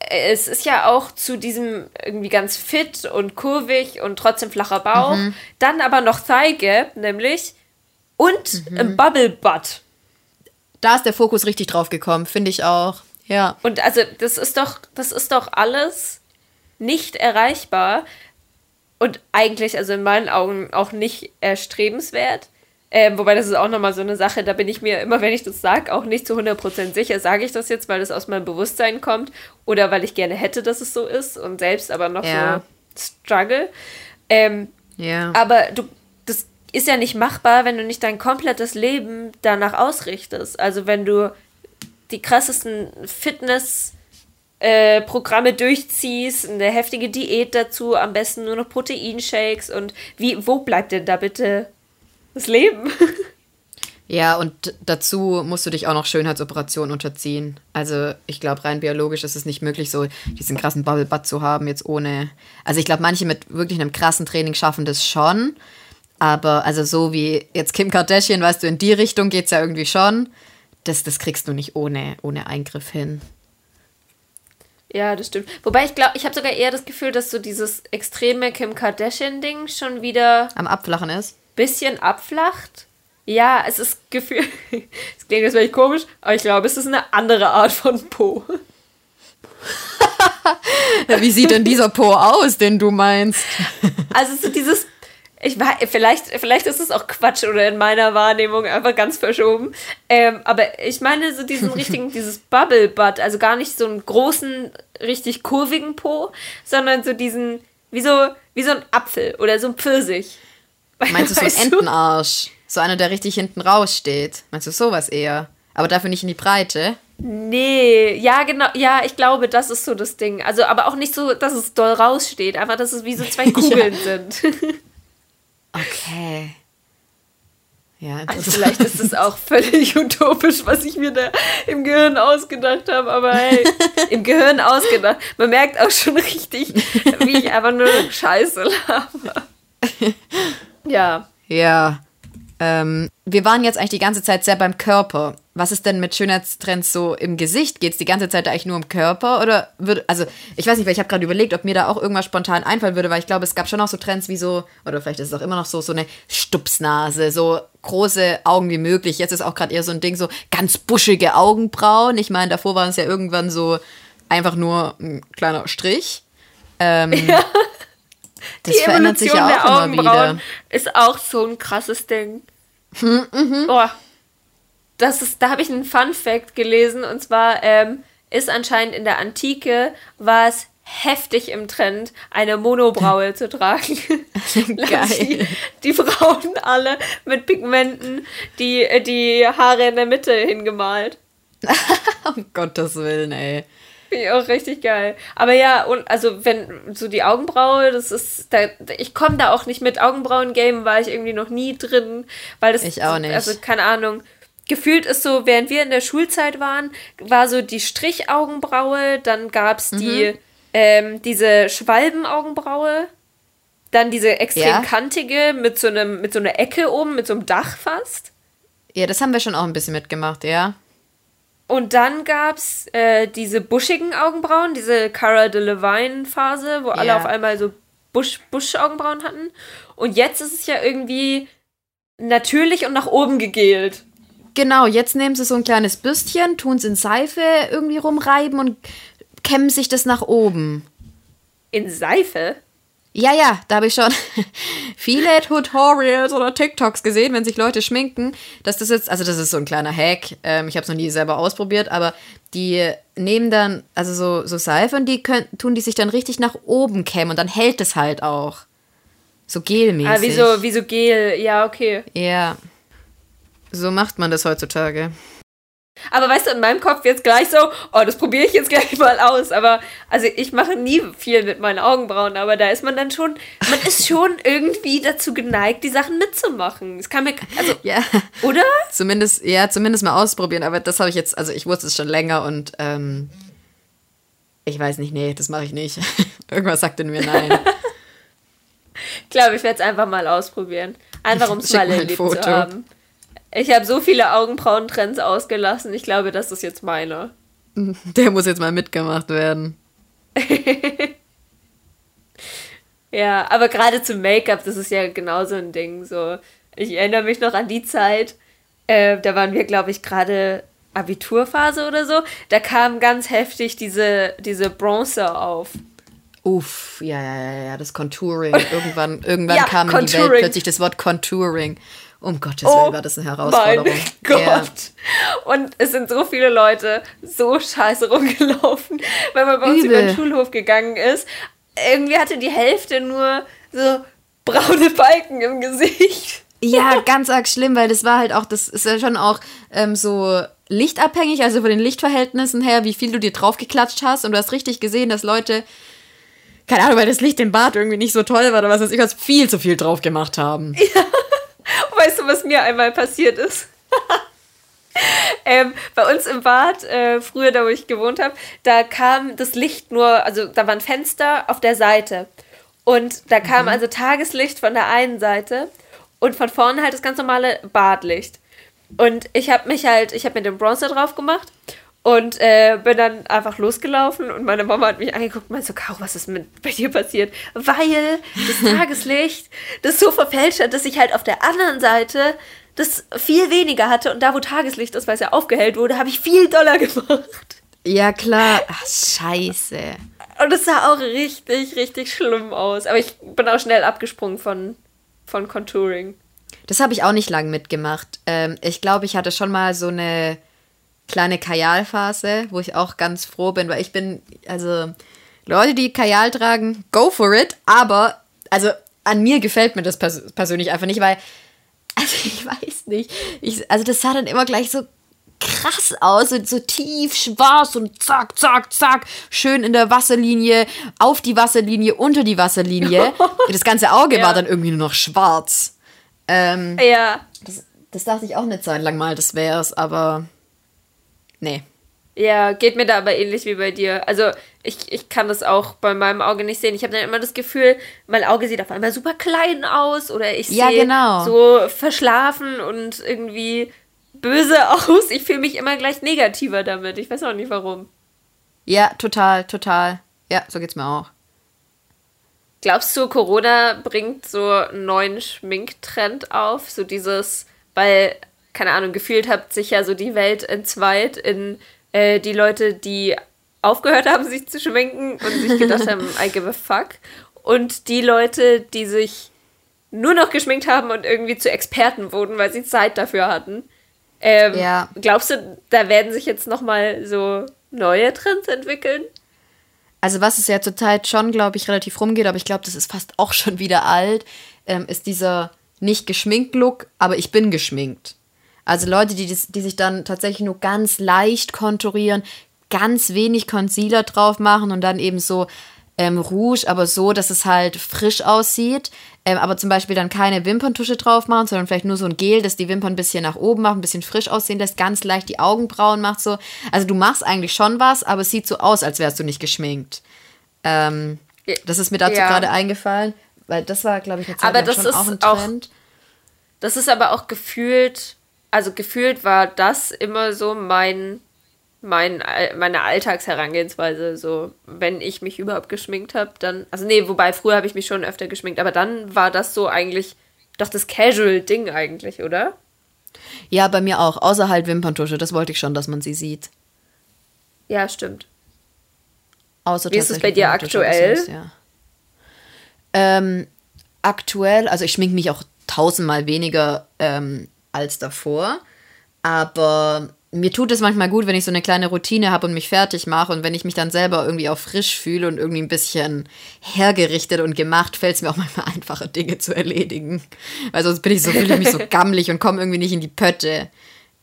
Es ist ja auch zu diesem irgendwie ganz fit und kurvig und trotzdem flacher Bauch. Dann aber noch Thigh Gap, nämlich. Und ein Bubble Butt. Da ist der Fokus richtig drauf gekommen, finde ich auch. Ja. Und also, das ist doch, das ist doch alles nicht erreichbar. Und eigentlich, also in meinen Augen, auch nicht erstrebenswert. Ähm, wobei das ist auch nochmal so eine Sache, da bin ich mir immer, wenn ich das sage, auch nicht zu 100% sicher. Sage ich das jetzt, weil das aus meinem Bewusstsein kommt oder weil ich gerne hätte, dass es so ist und selbst aber noch Ja. so struggle. Ähm, Ja. aber du, das ist ja nicht machbar, wenn du nicht dein komplettes Leben danach ausrichtest. Also wenn du die krassesten Fitness äh, Programme durchziehst, eine heftige Diät dazu, am besten nur noch Proteinshakes und wie, wo bleibt denn da bitte das Leben? Ja, und dazu musst du dich auch noch Schönheitsoperationen unterziehen. Also ich glaube, rein biologisch ist es nicht möglich, so diesen krassen Bubble Butt zu haben, jetzt ohne. Also ich glaube, manche mit wirklich einem krassen Training schaffen das schon. Aber also so wie jetzt Kim Kardashian, weißt du, in die Richtung geht es ja irgendwie schon. Das, das kriegst du nicht ohne, ohne Eingriff hin. ja, das stimmt. Wobei ich glaube, ich habe sogar eher das Gefühl, dass so dieses extreme Kim Kardashian-Ding schon wieder Am Abflachen ist. Bisschen abflacht. Ja, es ist Gefühl. Es klingt jetzt vielleicht komisch, aber ich glaube, es ist eine andere Art von Po. Wie sieht denn dieser Po aus, den du meinst? Also so dieses. Ich war, vielleicht, vielleicht ist es auch Quatsch oder in meiner Wahrnehmung einfach ganz verschoben. Ähm, aber ich meine so diesen richtigen, dieses Bubble Butt, also gar nicht so einen großen, richtig kurvigen Po, sondern so diesen, wie so, wie so ein Apfel oder so ein Pfirsich. Meinst du so einen Entenarsch? So einer, der richtig hinten raussteht. Meinst du sowas eher? Aber dafür nicht in die Breite? Nee, ja, genau, ja, ich glaube, das ist so das Ding. Also, aber auch nicht so, dass es doll raussteht, einfach, dass es wie so zwei Kugeln sind. Okay. Ja, Also vielleicht ist es auch völlig utopisch, was ich mir da im Gehirn ausgedacht habe, aber hey, im Gehirn ausgedacht. Man merkt auch schon richtig, wie ich einfach nur Scheiße laber. Ja. Ja. Ähm, wir waren jetzt eigentlich die ganze Zeit sehr beim Körper. Was ist denn mit Schönheitstrends so im Gesicht? Geht es die ganze Zeit eigentlich nur um Körper? Oder würde, also ich weiß nicht, weil ich habe gerade überlegt, ob mir da auch irgendwas spontan einfallen würde, weil ich glaube, es gab schon noch so Trends wie so, oder vielleicht ist es auch immer noch so, so eine Stupsnase, so große Augen wie möglich. Jetzt ist auch gerade eher so ein Ding, so ganz buschige Augenbrauen. Ich meine, davor waren es ja irgendwann so einfach nur ein kleiner Strich. Ähm, Das Die verändert sich Evolution ja auch der immer Augenbrauen wieder. ist auch so ein krasses Ding. mhm. Oh, das ist, da habe ich einen Fun Fact gelesen und zwar ähm, ist anscheinend in der Antike war es heftig im Trend, eine Monobraue zu tragen. Die, die Frauen alle mit Pigmenten die, äh, die Haare in der Mitte hingemalt. Um Gottes Willen, ey. Finde ich auch richtig geil. Aber ja, und also wenn so die Augenbraue, das ist, da, ich komme da auch nicht mit. Augenbrauen-Game war ich irgendwie noch nie drin, weil das. Ich auch nicht. Also keine Ahnung. Gefühlt ist so, während wir in der Schulzeit waren, war so die Strichaugenbraue, dann gab es die, Mhm. ähm, diese Schwalbenaugenbraue, dann diese extrem Ja. kantige mit so einem, mit so einer Ecke oben, mit so einem Dach fast. Ja, das haben wir schon auch ein bisschen mitgemacht, ja. Und dann gab's äh, diese buschigen Augenbrauen, diese Cara Delevingne-Phase, wo alle Ja. auf einmal so Busch, Busch-Augenbrauen hatten. Und jetzt ist es ja irgendwie natürlich und nach oben gegelt. Genau, jetzt nehmen sie so ein kleines Bürstchen, tun es in Seife irgendwie rumreiben und kämmen sich das nach oben. In Seife? Ja, ja, da habe ich schon viele Tutorials oder TikToks gesehen, wenn sich Leute schminken, dass das jetzt, also das ist so ein kleiner Hack, ähm, ich habe es noch nie selber ausprobiert, aber die nehmen dann, also so, so Seife und die können, tun die sich dann richtig nach oben kämmen und dann hält es halt auch. So gelmäßig. Ah, wie so, wie so Gel. Ja, okay. Ja. So macht man das heutzutage. Aber weißt du, in meinem Kopf jetzt gleich so, oh, das probiere ich jetzt gleich mal aus. Aber, also ich mache nie viel mit meinen Augenbrauen, aber da ist man dann schon, man ist schon irgendwie dazu geneigt, die Sachen mitzumachen. Es kann mir, also, Ja. oder? Zumindest, ja, zumindest mal ausprobieren, aber das habe ich jetzt, also ich wusste es schon länger und ähm, ich weiß nicht, nee, das mache ich nicht. Irgendwas sagt in mir nein. Ich glaube, ich werde es einfach mal ausprobieren. Einfach um es mal erlebt Foto. zu haben. Ich habe so viele Augenbrauentrends ausgelassen. Ich glaube, das ist jetzt meiner. Der muss jetzt mal mitgemacht werden. Ja, aber gerade zum Make-up, das ist ja genauso ein Ding. So, ich erinnere mich noch an die Zeit, äh, da waren wir, glaube ich, gerade Abiturphase oder so. Da kam ganz heftig diese, diese Bronze auf. Uff, ja, ja, ja, ja, das Contouring. Irgendwann, irgendwann Ja, kam in die Welt plötzlich das Wort Contouring. Um Gottes Willen war das eine Herausforderung. Oh Mein Gott. Ja. Und es sind so viele Leute so scheiße rumgelaufen, wenn man bei uns Übel. über den Schulhof gegangen ist. Irgendwie hatte die Hälfte nur so braune Balken im Gesicht. Ja, ganz arg schlimm, weil das war halt auch, das ist ja schon auch ähm, so lichtabhängig, also von den Lichtverhältnissen her, wie viel du dir draufgeklatscht hast. Und du hast richtig gesehen, dass Leute, keine Ahnung, weil das Licht im Bad irgendwie nicht so toll war oder was weiß ich, was viel zu viel drauf gemacht haben. Weißt du, was mir einmal passiert ist? ähm, bei uns im Bad, äh, früher da, wo ich gewohnt habe, da kam das Licht nur, also da waren Fenster auf der Seite. Und da kam also Tageslicht von der einen Seite und von vorne halt das ganz normale Badlicht. Und ich habe mich halt, ich habe mir den Bronzer drauf gemacht und äh, bin dann einfach losgelaufen und meine Mama hat mich angeguckt und meinte so, Caro, was ist mit bei dir passiert? Weil das Tageslicht das so verfälscht hat, dass ich halt auf der anderen Seite das viel weniger hatte und da, wo Tageslicht ist, weil es ja aufgehellt wurde, habe ich viel doller gemacht. Ja, klar. Ach, scheiße. Und es sah auch richtig, richtig schlimm aus. Aber ich bin auch schnell abgesprungen von, von Contouring. Das habe ich auch nicht lang mitgemacht. Ähm, ich glaube, ich hatte schon mal so eine kleine Kajalphase, wo ich auch ganz froh bin, weil ich bin, also Leute, die Kajal tragen, go for it, aber also an mir gefällt mir das pers persönlich einfach nicht, weil, also ich weiß nicht, ich, also das sah dann immer gleich so krass aus, so, so tief schwarz und zack, zack, zack, schön in der Wasserlinie, auf die Wasserlinie, unter die Wasserlinie. Das ganze Auge Ja. war dann irgendwie nur noch schwarz. Ähm, Ja. das Das dachte ich auch eine Zeit lang mal, das wär's, aber nee. Ja, geht mir da aber ähnlich wie bei dir. Also ich, ich kann das auch bei meinem Auge nicht sehen. Ich habe dann immer das Gefühl, mein Auge sieht auf einmal super klein aus oder ich Ja, sehe genau. so verschlafen und irgendwie böse aus. Ich fühle mich immer gleich negativer damit. Ich weiß auch nicht warum. Ja, total, total. Ja, so geht's mir auch. Glaubst du, Corona bringt so einen neuen Schminktrend auf? So dieses, weil, keine Ahnung, gefühlt hat sich ja so die Welt entzweit in äh, die Leute, die aufgehört haben, sich zu schminken und sich gedacht haben, I give a fuck. Und die Leute, die sich nur noch geschminkt haben und irgendwie zu Experten wurden, weil sie Zeit dafür hatten. Ähm, Ja. Glaubst du, da werden sich jetzt nochmal so neue Trends entwickeln? Also was es ja zurzeit schon, glaube ich, relativ rumgeht, aber ich glaube, das ist fast auch schon wieder alt, ähm, ist dieser nicht geschminkt Look, aber ich bin geschminkt. Also Leute, die, die sich dann tatsächlich nur ganz leicht konturieren, ganz wenig Concealer drauf machen und dann eben so ähm, Rouge, aber so, dass es halt frisch aussieht. Ähm, aber zum Beispiel dann keine Wimperntusche drauf machen, sondern vielleicht nur so ein Gel, das die Wimpern ein bisschen nach oben macht, ein bisschen frisch aussehen lässt, ganz leicht die Augenbrauen macht so. Also du machst eigentlich schon was, aber es sieht so aus, als wärst du nicht geschminkt. Ähm, das ist mir dazu Ja. gerade eingefallen, weil das war, glaube ich, eine Zeit Aber das schon ist auch ein auch- Trend. Das ist aber auch gefühlt, also gefühlt war das immer so mein, mein Al- meine Alltagsherangehensweise. So, wenn ich mich überhaupt geschminkt habe, dann. Also nee, wobei früher habe ich mich schon öfter geschminkt, aber dann war das so eigentlich doch das Casual-Ding eigentlich, oder? Ja, bei mir auch, außer halt Wimperntusche, das wollte ich schon, dass man sie sieht. Ja, stimmt. Außer Wie ist es bei dir aktuell? sonst, ja. ähm, aktuell, also ich schminke mich auch tausendmal weniger ähm, als davor, aber mir tut es manchmal gut, wenn ich so eine kleine Routine habe und mich fertig mache und wenn ich mich dann selber irgendwie auch frisch fühle und irgendwie ein bisschen hergerichtet und gemacht, fällt es mir auch manchmal einfacher, Dinge zu erledigen. Weil sonst bin ich so, fühle ich mich so gammelig und komme irgendwie nicht in die Pötte.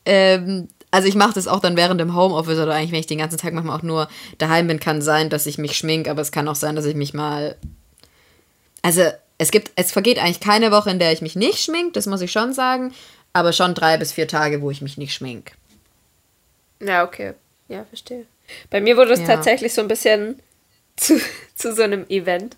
Ähm, also ich mache das auch dann während dem Homeoffice oder eigentlich, wenn ich den ganzen Tag manchmal auch nur daheim bin, kann sein, dass ich mich schmink, aber es kann auch sein, dass ich mich mal. Also es gibt, es vergeht eigentlich keine Woche, in der ich mich nicht schmink, das muss ich schon sagen, aber schon drei bis vier Tage, wo ich mich nicht schmink. Ja, okay. Ja, verstehe. Bei mir wurde es Ja. tatsächlich so ein bisschen zu, zu so einem Event.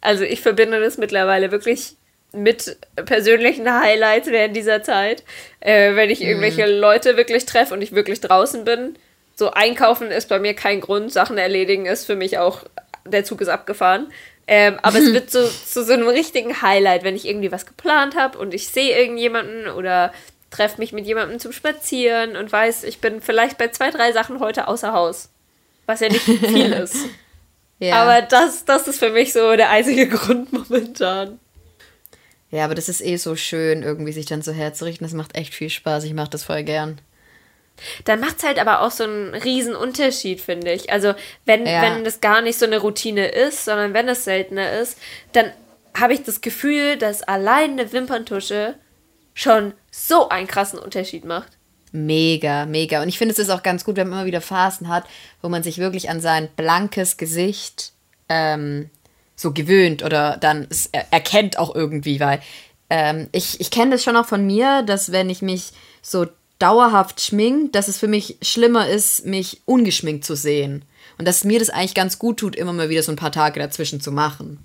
Also ich verbinde das mittlerweile wirklich mit persönlichen Highlights während dieser Zeit. Äh, wenn ich irgendwelche Leute wirklich treffe und ich wirklich draußen bin. So einkaufen ist bei mir kein Grund, Sachen erledigen ist für mich auch, der Zug ist abgefahren. Ähm, aber es wird so zu so einem richtigen Highlight, wenn ich irgendwie was geplant habe und ich sehe irgendjemanden oder treffe mich mit jemandem zum Spazieren und weiß, ich bin vielleicht bei zwei, drei Sachen heute außer Haus. Was ja nicht viel ist. Ja. Aber das, das ist für mich so der einzige Grund momentan. ja, aber das ist eh so schön, irgendwie sich dann so herzurichten. Das macht echt viel Spaß. Ich mache das voll gern. Dann macht es halt aber auch so einen riesen Unterschied, finde ich. Also, wenn, Ja. wenn das gar nicht so eine Routine ist, sondern wenn es seltener ist, dann habe ich das Gefühl, dass allein eine Wimperntusche schon so einen krassen Unterschied macht. Mega, mega. Und ich finde, es ist auch ganz gut, wenn man immer wieder Phasen hat, wo man sich wirklich an sein blankes Gesicht ähm, so gewöhnt oder dann es er erkennt auch irgendwie, weil ähm, ich, ich kenne das schon auch von mir, dass wenn ich mich so dauerhaft schmink, dass es für mich schlimmer ist, mich ungeschminkt zu sehen. Und dass mir das eigentlich ganz gut tut, immer mal wieder so ein paar Tage dazwischen zu machen.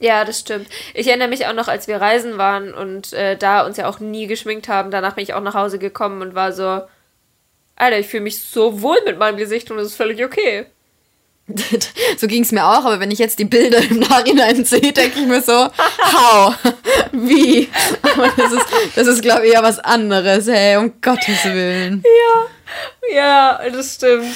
Ja, das stimmt. Ich erinnere mich auch noch, als wir reisen waren und äh, da uns ja auch nie geschminkt haben. Danach bin ich auch nach Hause gekommen und war so, Alter, ich fühle mich so wohl mit meinem Gesicht und es ist völlig okay. so ging es mir auch, aber wenn ich jetzt die Bilder im Nachhinein sehe, denke ich mir so, how? Wie? Aber das ist, das ist glaube ich, eher was anderes, hey, um Gottes Willen. Ja, das stimmt.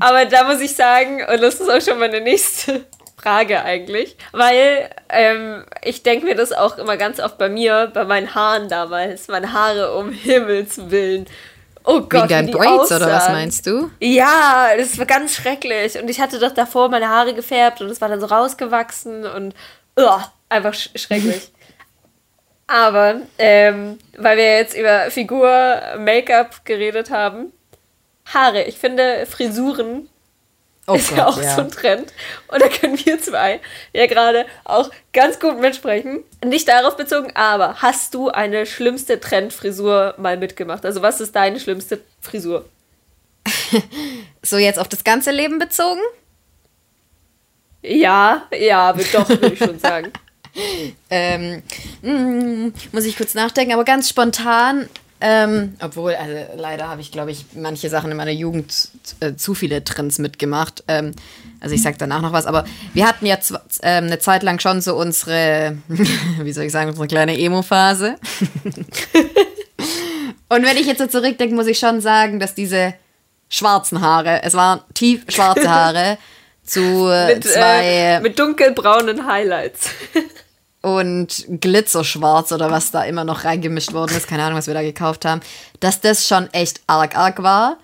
Aber da muss ich sagen, und das ist auch schon meine nächste Frage eigentlich, weil ähm, ich denke mir das auch immer ganz oft bei mir, bei meinen Haaren damals, meine Haare um Himmels Willen. Oh Gott, Wegen deinen Braids oder was meinst du? Ja, das war ganz schrecklich. Und ich hatte doch davor meine Haare gefärbt und es war dann so rausgewachsen und uah, einfach sch schrecklich. Aber, ähm, weil wir jetzt über Figur, Make-up geredet haben, Haare. Ich finde Frisuren Oh ist ja Gott, auch ja. so ein Trend. Und da können wir zwei ja gerade auch ganz gut mitsprechen. Nicht darauf bezogen, aber hast du eine schlimmste Trendfrisur mal mitgemacht? Also was ist deine schlimmste Frisur? So jetzt auf das ganze Leben bezogen? Ja, ja, doch, würde ich schon sagen. Ähm, mm, muss ich kurz nachdenken, aber ganz spontan. Ähm, obwohl, also leider habe ich, glaube ich, manche Sachen in meiner Jugend äh, zu viele Trends mitgemacht. Ähm, also ich sag danach noch was, aber wir hatten ja ähm, eine Zeit lang schon so unsere, wie soll ich sagen, unsere kleine Emo-Phase. Und wenn ich jetzt so zurückdenke, muss ich schon sagen, dass diese schwarzen Haare, es waren tief schwarze Haare, zu äh, Mit, zwei äh, mit dunkelbraunen Highlights. Und Glitzerschwarz oder was da immer noch reingemischt worden ist, keine Ahnung, was wir da gekauft haben, dass das schon echt arg arg war.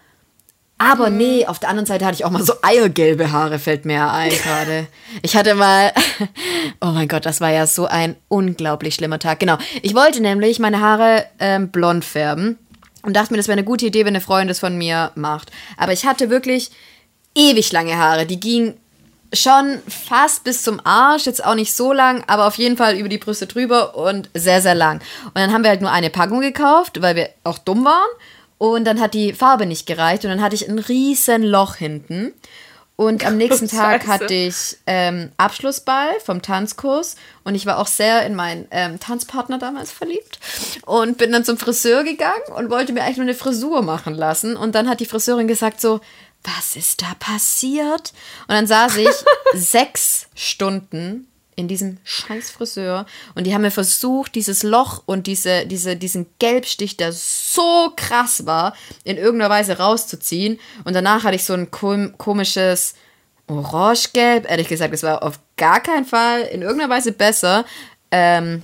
Aber nee, auf der anderen Seite hatte ich auch mal so eiergelbe Haare, fällt mir ein gerade. Ich hatte mal, oh mein Gott, das war ja so ein unglaublich schlimmer Tag. Genau, ich wollte nämlich meine Haare ähm, blond färben und dachte mir, das wäre eine gute Idee, wenn eine Freundin das von mir macht. Aber ich hatte wirklich ewig lange Haare, die gingen schon fast bis zum Arsch, jetzt auch nicht so lang, aber auf jeden Fall über die Brüste drüber und sehr, sehr lang. Und dann haben wir halt nur eine Packung gekauft, weil wir auch dumm waren. Und dann hat die Farbe nicht gereicht und dann hatte ich ein riesen Loch hinten. Und am nächsten Tag hatte ich ähm, Abschlussball vom Tanzkurs und ich war auch sehr in meinen ähm, Tanzpartner damals verliebt und bin dann zum Friseur gegangen und wollte mir eigentlich nur eine Frisur machen lassen. Und dann hat die Friseurin gesagt so, was ist da passiert? Und dann saß ich sechs Stunden in diesem scheiß Friseur und die haben mir versucht, dieses Loch und diese, diese, diesen Gelbstich, der so krass war, in irgendeiner Weise rauszuziehen. Und danach hatte ich so ein kom komisches Orangegelb. Ehrlich gesagt, es war auf gar keinen Fall in irgendeiner Weise besser. Ähm,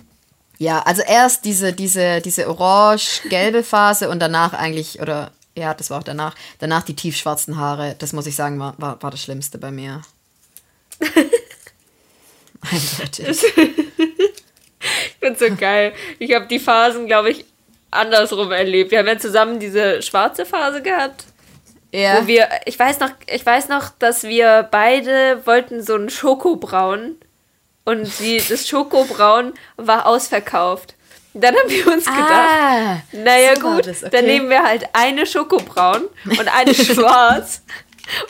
ja, also erst diese, diese, diese orange-gelbe Phase und danach eigentlich, oder ja, das war auch danach, danach die tiefschwarzen Haare. Das muss ich sagen, war, war, war das Schlimmste bei mir. Eindeutig. Ich finde so geil. Ich habe die Phasen, glaube ich, andersrum erlebt. Wir haben ja zusammen diese schwarze Phase gehabt. Ja. Wo wir, ich weiß noch, ich weiß noch, dass wir beide wollten so einen Schokobraun und die, das Schokobraun war ausverkauft. Dann haben wir uns gedacht, Ah, naja so gut, okay. dann nehmen wir halt eine Schokobraun und eine schwarz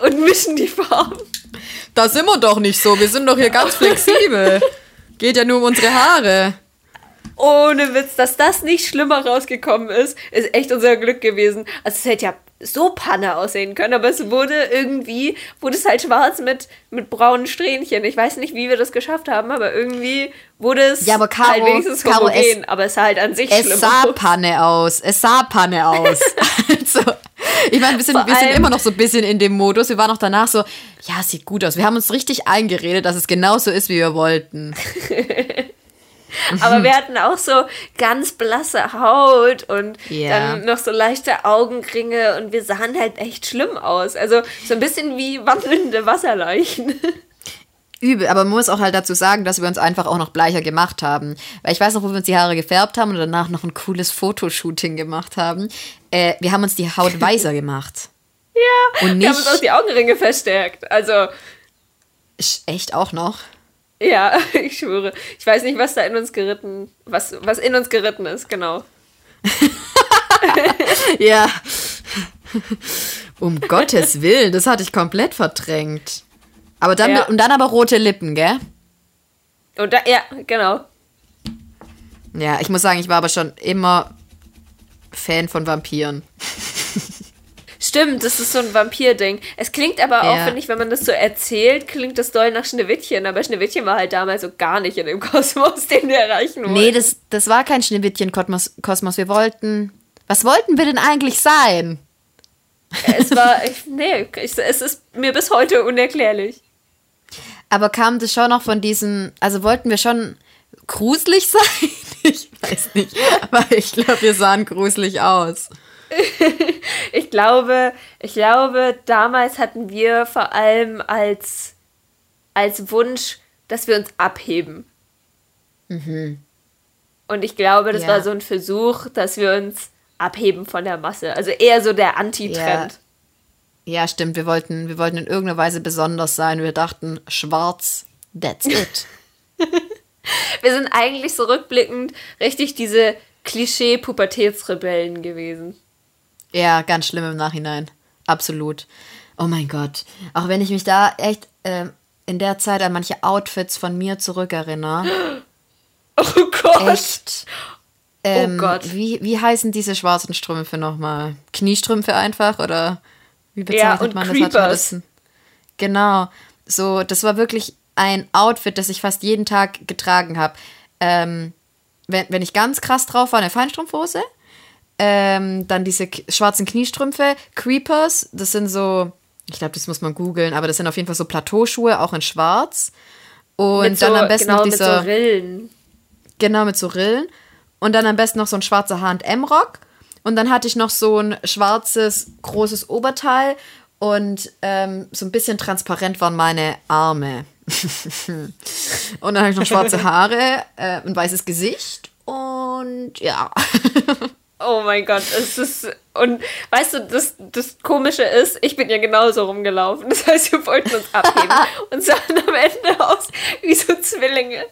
und mischen die Farben. Da sind wir doch nicht so. Wir sind doch hier ganz flexibel. Geht ja nur um unsere Haare. Ohne Witz, dass das nicht schlimmer rausgekommen ist, ist echt unser Glück gewesen. Also es hätte ja so Panne aussehen können, aber es wurde irgendwie, wurde es halt schwarz mit, mit braunen Strähnchen. Ich weiß nicht, wie wir das geschafft haben, aber irgendwie wurde es Ja, aber Caro- halt wenigstens Caro, homogen, aber es sah halt an sich Es schlimm sah aus. Panne aus. Es sah Panne aus. also, ich meine, wir, sind, wir sind immer noch so ein bisschen in dem Modus. Wir waren auch danach so, ja, es sieht gut aus. Wir haben uns richtig eingeredet, dass es genauso ist, wie wir wollten. Aber wir hatten auch so ganz blasse Haut und Ja. dann noch so leichte Augenringe und wir sahen halt echt schlimm aus. Also so ein bisschen wie wandelnde Wasserleichen. Übel, aber man muss auch halt dazu sagen, dass wir uns einfach auch noch bleicher gemacht haben. Weil ich weiß noch, wo wir uns die Haare gefärbt haben und danach noch ein cooles Fotoshooting gemacht haben. Äh, wir haben uns die Haut weißer gemacht. Ja, Und wir haben uns nicht- auch die Augenringe verstärkt. Also, Echt auch noch? Ja, ich schwöre. Ich weiß nicht, was da in uns geritten, was, was in uns geritten ist, genau. Ja. um Gottes Willen, das hatte ich komplett verdrängt. Aber dann, Ja. und dann aber rote Lippen, gell? Und da, ja, genau. Ja, ich muss sagen, ich war aber schon immer Fan von Vampiren. Stimmt, das ist so ein Vampir-Ding. Es klingt aber auch, Ja. finde ich, wenn man das so erzählt, klingt das doll nach Schneewittchen. Aber Schneewittchen war halt damals so gar nicht in dem Kosmos, den wir erreichen wollten. Nee, das, das war kein Schneewittchen-Kosmos. Kosmos. Wir wollten. Was wollten wir denn eigentlich sein? Es war, ich, nee, ich, es ist mir bis heute unerklärlich. Aber kam das schon noch von diesem. Also wollten wir schon gruselig sein? Ich weiß nicht. Aber ich glaube, wir sahen gruselig aus. Ich glaube, ich glaube, damals hatten wir vor allem als, als Wunsch, dass wir uns abheben. Und ich glaube, das Mhm. Ja. war so ein Versuch, dass wir uns abheben von der Masse. Also eher so der Anti-Trend. Ja, stimmt. Wir wollten, wir wollten in irgendeiner Weise besonders sein. Wir dachten, schwarz, that's it. Wir sind eigentlich so rückblickend richtig diese Klischee-Pubertätsrebellen gewesen. Ja, ganz schlimm im Nachhinein. Absolut. Oh mein Gott. Auch wenn ich mich da echt ähm, in der Zeit an manche Outfits von mir zurückerinnere. Oh Gott. Echt. Ähm, oh Gott. Wie, wie heißen diese schwarzen Strümpfe nochmal? Kniestrümpfe einfach? Oder wie bezeichnet und man Creepers. das? Hat Genau. So, das war wirklich ein Outfit, das ich fast jeden Tag getragen habe. Ähm, wenn, wenn ich ganz krass drauf war, eine Feinstrumpfhose. Ähm, dann diese schwarzen Kniestrümpfe, Creepers, das sind so, ich glaube, das muss man googeln, aber das sind auf jeden Fall so Plateauschuhe, auch in schwarz. Und Mit dann so, am besten genau, noch mit dieser, so Rillen. genau, mit so Rillen. Und dann am besten noch so ein schwarzer H&M-Rock. Und dann hatte ich noch so ein schwarzes, großes Oberteil. Und ähm, so ein bisschen transparent waren meine Arme. und dann habe ich noch schwarze Haare, äh, ein weißes Gesicht. Und ja. Oh mein Gott, es ist. Und weißt du, das, das Komische ist, ich bin ja genauso rumgelaufen. Das heißt, wir wollten uns abheben und sahen am Ende aus wie so Zwillinge.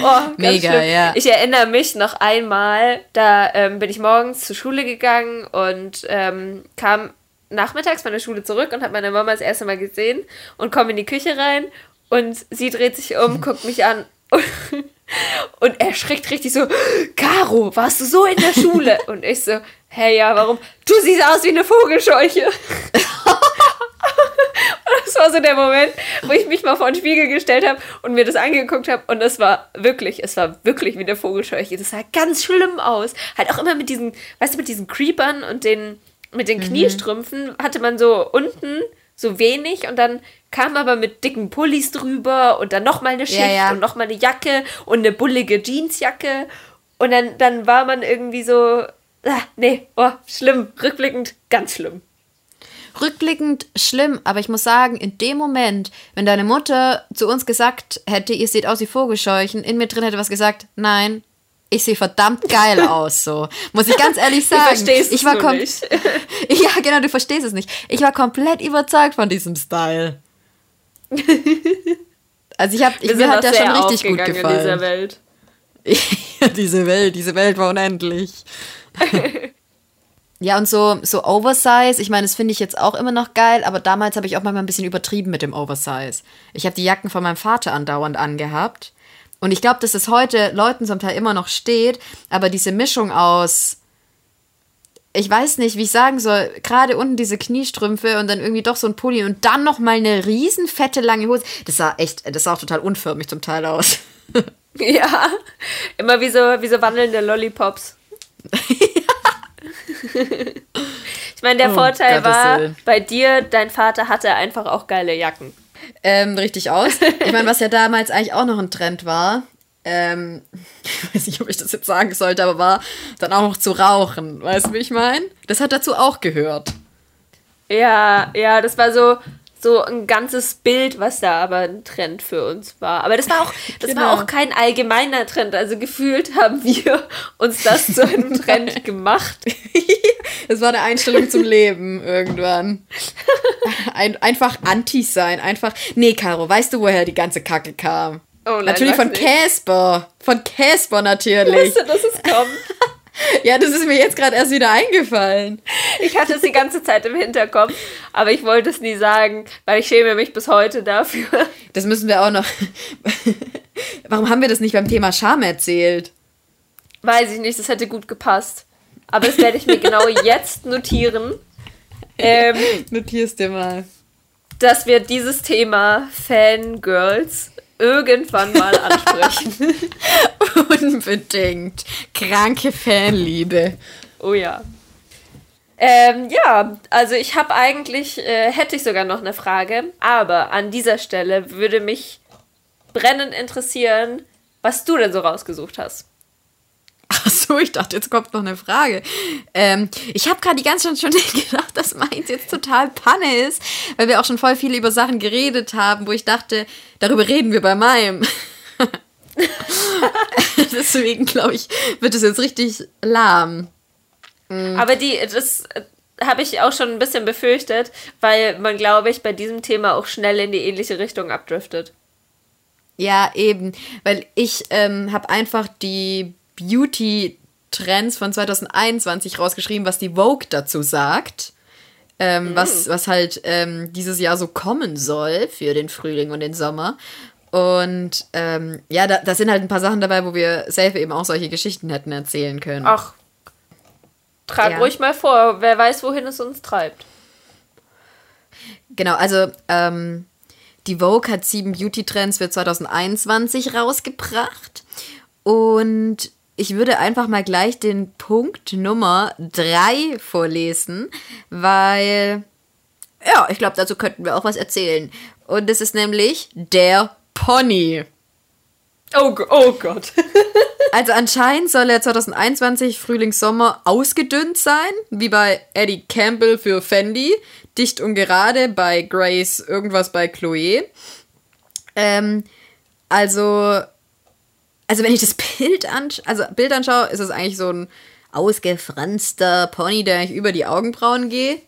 Oh, Mega, schlimm. ja. Ich erinnere mich noch einmal, da ähm, bin ich morgens zur Schule gegangen und ähm, kam nachmittags von der Schule zurück und habe meine Mama das erste Mal gesehen und komme in die Küche rein und sie dreht sich um, guckt mich an und, und erschrickt richtig so, Caro, warst du so in der Schule? Und ich so, hey, ja, warum? Du siehst aus wie eine Vogelscheuche. Das war so der Moment, wo ich mich mal vor den Spiegel gestellt habe und mir das angeguckt habe. Und es war wirklich, es war wirklich wie eine Vogelscheuche. Das sah ganz schlimm aus. Halt auch immer mit diesen, weißt du, mit diesen Creepern und den, mit den Kniestrümpfen hatte man so unten so wenig und dann kam aber mit dicken Pullis drüber und dann nochmal eine Schicht Ja, ja. und nochmal eine Jacke und eine bullige Jeansjacke. Und dann, dann war man irgendwie so, ah, nee, oh, schlimm, rückblickend, ganz schlimm. Rückblickend schlimm, aber ich muss sagen, in dem Moment, wenn deine Mutter zu uns gesagt hätte, ihr seht aus wie Vogelscheuchen, in mir drin hätte was gesagt, nein, ich sehe verdammt geil aus, so. Muss ich ganz ehrlich Du sagen. verstehst ich es war kom- nicht. Ja, genau, du verstehst es nicht. Ich war komplett überzeugt von diesem Style. Also ich habe, ich, mir hat der schon richtig gut aufgegangen in dieser gefallen. Welt. Ja, diese Welt, diese Welt war unendlich. ja, und so, so Oversize, ich meine, das finde ich jetzt auch immer noch geil, aber damals habe ich auch manchmal ein bisschen übertrieben mit dem Oversize. Ich habe die Jacken von meinem Vater andauernd angehabt. Und ich glaube, dass es heute Leuten zum Teil immer noch steht, aber diese Mischung aus, ich weiß nicht, wie ich sagen soll, gerade unten diese Kniestrümpfe und dann irgendwie doch so ein Pulli und dann noch mal eine riesen fette lange Hose. Das sah echt, das sah auch total unförmig zum Teil aus. Ja, immer wie so, wie so wandelnde Lollipops. ich meine, der Oh, Vorteil Gottes war, Willen. bei dir, dein Vater hatte einfach auch geile Jacken. Ähm, richtig aus. Ich meine, was ja damals eigentlich auch noch ein Trend war, ähm, ich weiß nicht, ob ich das jetzt sagen sollte, aber war dann auch noch zu rauchen. Weißt du, wie ich meine? Das hat dazu auch gehört. Ja, ja, das war so, so ein ganzes Bild, was da aber ein Trend für uns war. Aber das war auch, das Genau. war auch kein allgemeiner Trend. Also gefühlt haben wir uns das zu einem Trend gemacht. Das war eine Einstellung zum Leben irgendwann. Ein, einfach anti sein, einfach. Nee, Caro, weißt du, woher die ganze Kacke kam? Oh nein, natürlich von. Casper. Von Casper Ich natürlich. wusste, dass es kommt. Ja, das ist mir jetzt gerade erst wieder eingefallen. Ich hatte es die ganze Zeit im Hinterkopf, aber ich wollte es nie sagen, weil ich schäme mich bis heute dafür. Das müssen wir auch noch. Warum haben wir das nicht beim Thema Scham erzählt? Weiß ich nicht, das hätte gut gepasst. Aber das werde ich mir genau jetzt notieren, ähm, Notierst dir mal. dass wir dieses Thema Fangirls irgendwann mal ansprechen. Unbedingt. Kranke Fanliebe. Oh ja. Ähm, ja, also ich habe eigentlich, äh, hätte ich sogar noch eine Frage, aber an dieser Stelle würde mich brennend interessieren, was du denn so rausgesucht hast. Ach so, ich dachte, jetzt kommt noch eine Frage. Ähm, ich habe gerade die ganze Zeit schon gedacht, dass meins jetzt total Panne ist, weil wir auch schon voll viel über Sachen geredet haben, wo ich dachte, darüber reden wir bei meinem. Deswegen glaube ich, wird es jetzt richtig lahm. Aber die, das, habe ich auch schon ein bisschen befürchtet, weil man, glaube ich, bei diesem Thema auch schnell in die ähnliche Richtung abdriftet. Ja, eben. Weil ich ähm, habe einfach die Beauty-Trends von 2021 rausgeschrieben, was die Vogue dazu sagt. Ähm, mm. was, was halt ähm, dieses Jahr so kommen soll für den Frühling und den Sommer. Und ähm, ja, da, da sind halt ein paar Sachen dabei, wo wir selber eben auch solche Geschichten hätten erzählen können. Ach, trag ja. ruhig mal vor. Wer weiß, wohin es uns treibt. Genau, also ähm, die Vogue hat sieben Beauty-Trends für 2021 rausgebracht. Und ich würde einfach mal gleich den Punkt Nummer drei vorlesen, weil, ja, ich glaube, dazu könnten wir auch was erzählen. Und es ist nämlich der Pony. Oh, oh Gott. also anscheinend soll er 2021 Frühlings-Sommer ausgedünnt sein, wie bei Eddie Campbell für Fendi, dicht und gerade bei Grace, irgendwas bei Chloe. Ähm, also, also wenn ich das Bild, ansch also Bild anschaue, ist es eigentlich so ein ausgefranster Pony, der eigentlich über die Augenbrauen geht.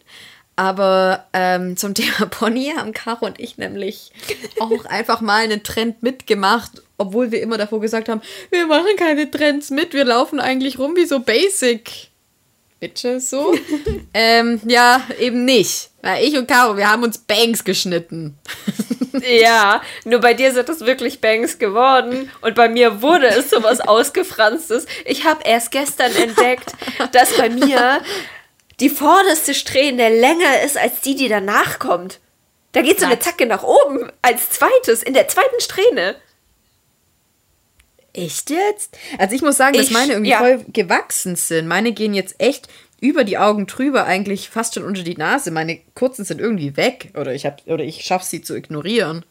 Aber ähm, zum Thema Pony haben Caro und ich nämlich auch einfach mal einen Trend mitgemacht, obwohl wir immer davor gesagt haben, wir machen keine Trends mit, wir laufen eigentlich rum wie so Basic. Bitches so. ähm, ja, eben nicht. Weil ich und Caro, wir haben uns Bangs geschnitten. ja, nur bei dir sind es wirklich Bangs geworden und bei mir wurde es sowas ausgefranstes. Ich habe erst gestern entdeckt, dass bei mir die vorderste Strähne länger ist als die, die danach kommt. Da geht so eine Zacke nach oben als zweites, in der zweiten Strähne. Echt jetzt? Also ich muss sagen, ich, dass meine irgendwie ja. voll gewachsen sind. Meine gehen jetzt echt über die Augen drüber, eigentlich fast schon unter die Nase. Meine kurzen sind irgendwie weg. Oder ich, hab, oder ich schaffe sie zu ignorieren.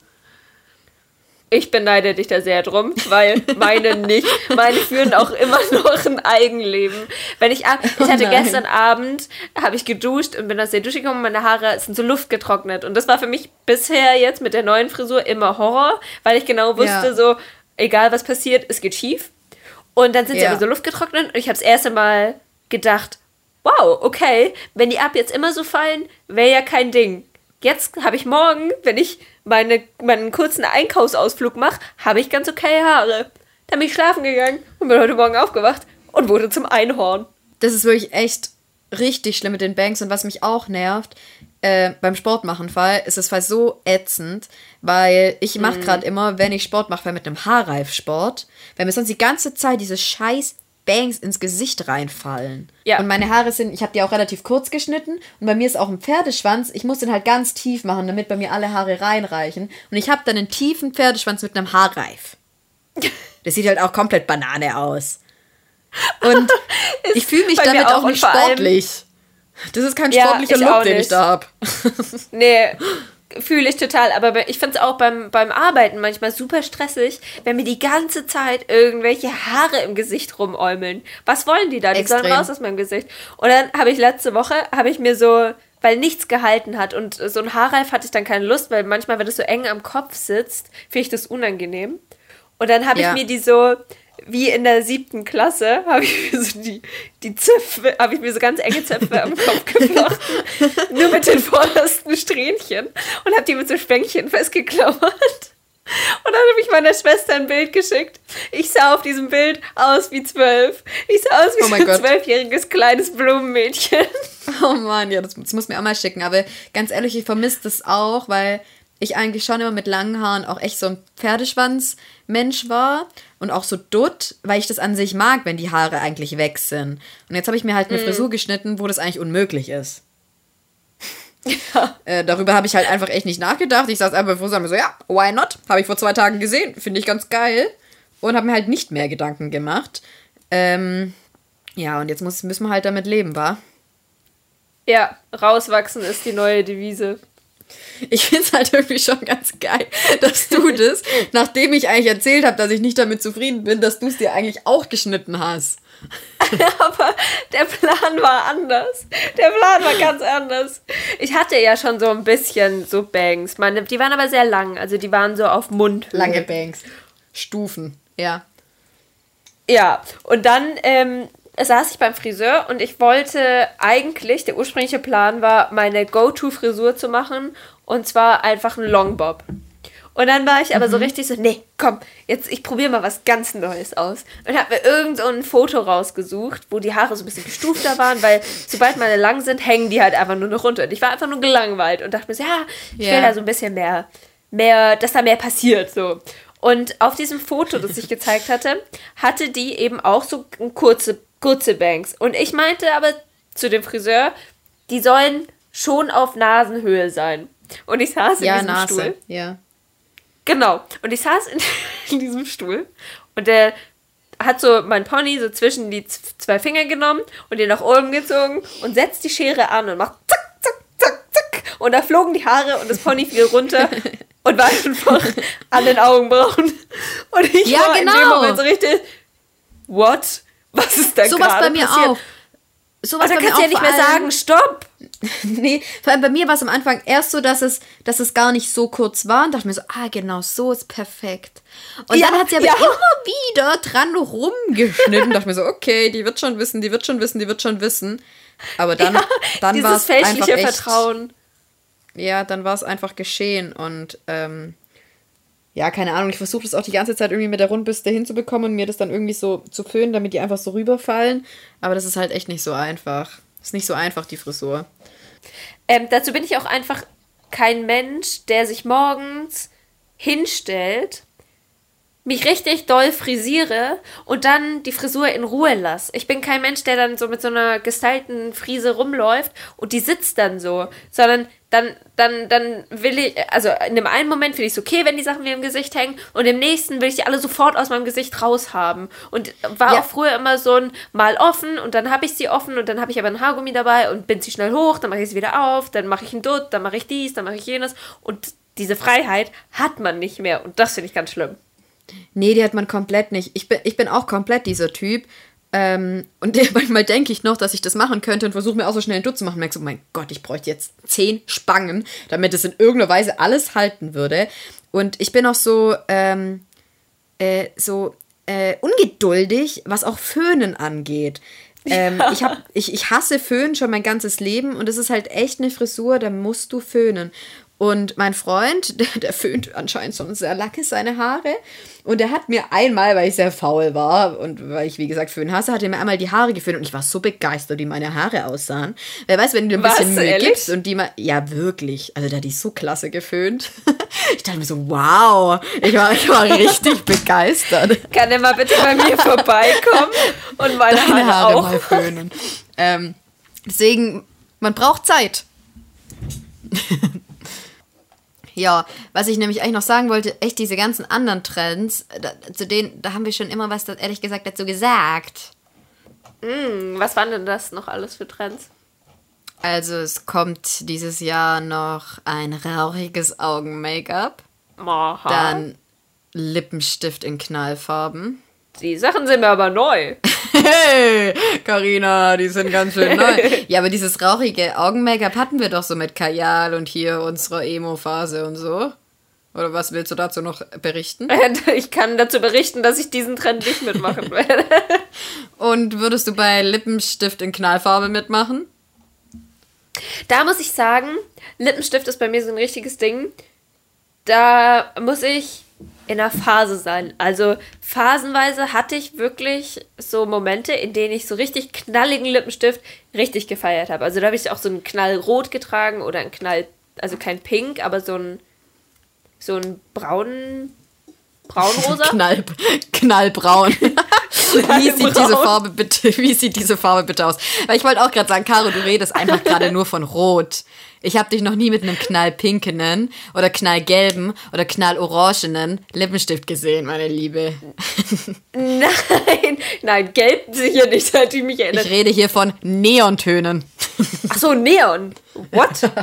Ich beneide dich da sehr drum, weil meine nicht. Meine führen auch immer noch ein Eigenleben. Wenn ich ab, ich hatte oh gestern Abend, habe ich geduscht und bin aus der Dusche gekommen, meine Haare sind so Luft getrocknet. Und das war für mich bisher jetzt mit der neuen Frisur immer Horror, weil ich genau wusste, ja. so, egal was passiert, es geht schief. Und dann sind ja. sie aber so Luft getrocknet und ich habe das erste Mal gedacht, wow, okay, wenn die ab jetzt immer so fallen, wäre ja kein Ding. Jetzt habe ich morgen, wenn ich meine, meinen kurzen Einkaufsausflug mache, habe ich ganz okay Haare. Dann bin ich schlafen gegangen und bin heute Morgen aufgewacht und wurde zum Einhorn. Das ist wirklich echt richtig schlimm mit den Banks und was mich auch nervt, äh, beim Sportmachenfall ist es fast so ätzend, weil ich mache mm. gerade immer, wenn ich Sport mache, mit einem Haarreifsport, weil mir sonst die ganze Zeit diese scheiß Bangs ins Gesicht reinfallen. Ja. Und meine Haare sind, ich habe die auch relativ kurz geschnitten und bei mir ist auch ein Pferdeschwanz. Ich muss den halt ganz tief machen, damit bei mir alle Haare reinreichen. Und ich habe dann einen tiefen Pferdeschwanz mit einem Haarreif. Das sieht halt auch komplett Banane aus. Und ich fühle mich damit auch, auch nicht sportlich. Das ist kein sportlicher ja, Look, den ich da habe. Nee, Fühle ich total, aber ich finde es auch beim, beim Arbeiten manchmal super stressig, wenn mir die ganze Zeit irgendwelche Haare im Gesicht rumäumeln. Was wollen die da? Die Extrem. sollen raus aus meinem Gesicht. Und dann habe ich letzte Woche, habe ich mir so, weil nichts gehalten hat und so ein Haarreif hatte ich dann keine Lust, weil manchmal, wenn es so eng am Kopf sitzt, finde ich das unangenehm. Und dann habe ja. ich mir die so wie in der siebten Klasse habe ich mir so die, die Zöpfe, habe ich mir so ganz enge Zöpfe am Kopf geflochten. nur mit den vordersten Strähnchen und habe die mit so Spänkchen festgeklammert. Und dann habe ich meiner Schwester ein Bild geschickt. Ich sah auf diesem Bild aus wie zwölf. Ich sah aus wie oh so ein zwölfjähriges kleines Blumenmädchen. Oh Mann, ja, das, das muss mir auch mal schicken. Aber ganz ehrlich, ich vermisse das auch, weil ich eigentlich schon immer mit langen Haaren auch echt so ein Pferdeschwanz-Mensch war und auch so dutt, weil ich das an sich mag, wenn die Haare eigentlich weg sind. Und jetzt habe ich mir halt eine mm. Frisur geschnitten, wo das eigentlich unmöglich ist. Ja. Äh, darüber habe ich halt einfach echt nicht nachgedacht. Ich saß einfach vor mir so, ja, why not? Habe ich vor zwei Tagen gesehen, finde ich ganz geil. Und habe mir halt nicht mehr Gedanken gemacht. Ähm, ja, und jetzt muss, müssen wir halt damit leben, wa? Ja, rauswachsen ist die neue Devise. Ich finde es halt irgendwie schon ganz geil, dass du das, nachdem ich eigentlich erzählt habe, dass ich nicht damit zufrieden bin, dass du es dir eigentlich auch geschnitten hast. Aber der Plan war anders. Der Plan war ganz anders. Ich hatte ja schon so ein bisschen so Bangs. Meine, die waren aber sehr lang. Also die waren so auf Mund. Lange Bangs. Stufen, ja. Ja, und dann ähm, saß ich beim Friseur und ich wollte eigentlich, der ursprüngliche Plan war, meine Go-To-Frisur zu machen und zwar einfach ein Longbob. Und dann war ich aber Mhm. so richtig so, nee, komm, jetzt ich probiere mal was ganz Neues aus. Und habe mir irgend so ein Foto rausgesucht, wo die Haare so ein bisschen gestufter waren, weil sobald meine lang sind, hängen die halt einfach nur noch runter. Und ich war einfach nur gelangweilt und dachte mir so, ja, ich Ja. will da so ein bisschen mehr, mehr, dass da mehr passiert, so. Und auf diesem Foto, das ich gezeigt hatte, hatte die eben auch so kurze, kurze Bangs. Und ich meinte aber zu dem Friseur, die sollen schon auf Nasenhöhe sein. Und ich saß in Ja, diesem Nase. Stuhl. Ja. Genau. Und ich saß in, in diesem Stuhl und der hat so mein Pony so zwischen die zwei Finger genommen und den nach oben gezogen und setzt die Schere an und macht zack, zack, zack, zack. Und da flogen die Haare und das Pony fiel runter und war einfach an den Augenbrauen. Und ich Ja, war in dem genau. Moment so richtig, what? Was ist da Sowas gerade bei mir passiert? auch. Sowas Aber bei da kannst du ja nicht mehr sagen, stopp. Nee, vor allem bei mir war es am Anfang erst so, dass es, dass es gar nicht so kurz war und dachte mir so, ah, genau, so ist perfekt. Und Ja, dann hat sie aber ja. immer wieder dran rumgeschnitten. dachte mir so, okay, die wird schon wissen, die wird schon wissen, die wird schon wissen. Aber dann, dann war es einfach fälschliche echt, Vertrauen. Ja, dann war es einfach geschehen und ähm, ja, keine Ahnung, ich versuche das auch die ganze Zeit irgendwie mit der Rundbüste hinzubekommen und mir das dann irgendwie so zu föhnen, damit die einfach so rüberfallen. Aber das ist halt echt nicht so einfach. Ist nicht so einfach, die Frisur. Ähm, dazu bin ich auch einfach kein Mensch, der sich morgens hinstellt, mich richtig doll frisiere und dann die Frisur in Ruhe lasse. Ich bin kein Mensch, der dann so mit so einer gestylten Frise rumläuft und die sitzt dann so, sondern dann, dann, dann will ich, also in dem einen Moment finde ich es okay, wenn die Sachen mir im Gesicht hängen und im nächsten will ich die alle sofort aus meinem Gesicht raus haben. Und war Ja. auch früher immer so ein mal offen und dann habe ich sie offen und dann habe ich aber ein Haargummi dabei und bin sie schnell hoch, dann mache ich sie wieder auf, dann mache ich ein Dutt, dann mache ich dies, dann mache ich jenes und diese Freiheit hat man nicht mehr und das finde ich ganz schlimm. Nee, die hat man komplett nicht. Ich bin, ich bin auch komplett dieser Typ. Ähm, und manchmal denke ich noch, dass ich das machen könnte und versuche mir auch so schnell einen Dutt zu machen. Merke so, mein Gott, ich bräuchte jetzt zehn Spangen, damit es in irgendeiner Weise alles halten würde. Und ich bin auch so, ähm, äh, so äh, ungeduldig, was auch Föhnen angeht. Ähm, ich, hab, ich, ich hasse Föhn schon mein ganzes Leben und es ist halt echt eine Frisur, da musst du föhnen. Und mein Freund, der, der föhnt anscheinend schon sehr lacke seine Haare. Und er hat mir einmal, weil ich sehr faul war und weil ich, wie gesagt, Föhn hasse, hat er mir einmal die Haare geföhnt und ich war so begeistert, wie meine Haare aussahen. Wer weiß, wenn du ein Was, bisschen Mühe ehrlich? gibst und die mal. Ja, wirklich. Also, der hat die so klasse geföhnt. Ich dachte mir so, wow. Ich war, ich war richtig begeistert. Kann er mal bitte bei mir vorbeikommen und meine Deine Haare, Haare auch? mal föhnen. ähm, deswegen, man braucht Zeit. Ja, was ich nämlich eigentlich noch sagen wollte, echt diese ganzen anderen Trends, da, zu denen, da haben wir schon immer was, ehrlich gesagt, dazu gesagt. Hm, Was waren denn das noch alles für Trends? Also es kommt dieses Jahr noch ein rauchiges Augen-Make-up, dann Lippenstift in Knallfarben. Die Sachen sind mir aber neu. Hey, Karina, die sind ganz schön neu. Ja, aber dieses rauchige Augen-Make-up hatten wir doch so mit Kajal und hier unserer Emo-Phase und so. Oder was willst du dazu noch berichten? Ich kann dazu berichten, dass ich diesen Trend nicht mitmachen werde. Und würdest du bei Lippenstift in Knallfarbe mitmachen? Da muss ich sagen, Lippenstift ist bei mir so ein richtiges Ding. Da muss ich in einer Phase sein. Also phasenweise hatte ich wirklich so Momente, in denen ich so richtig knalligen Lippenstift richtig gefeiert habe. Also da habe ich auch so einen Knallrot getragen oder einen Knall, also kein Pink, aber so ein so ein braun braunrosa. Knall, knallbraun. Wie sieht diese Farbe bitte, wie sieht diese Farbe bitte aus? Weil ich wollte auch gerade sagen, Caro, du redest einfach gerade nur von Rot. Ich habe dich noch nie mit einem knallpinkenen oder knallgelben oder knallorangenen Lippenstift gesehen, meine Liebe. nein, nein, gelb sicher nicht, seit ich mich erinnere. Ich rede hier von Neontönen. Ach so, Neon. What?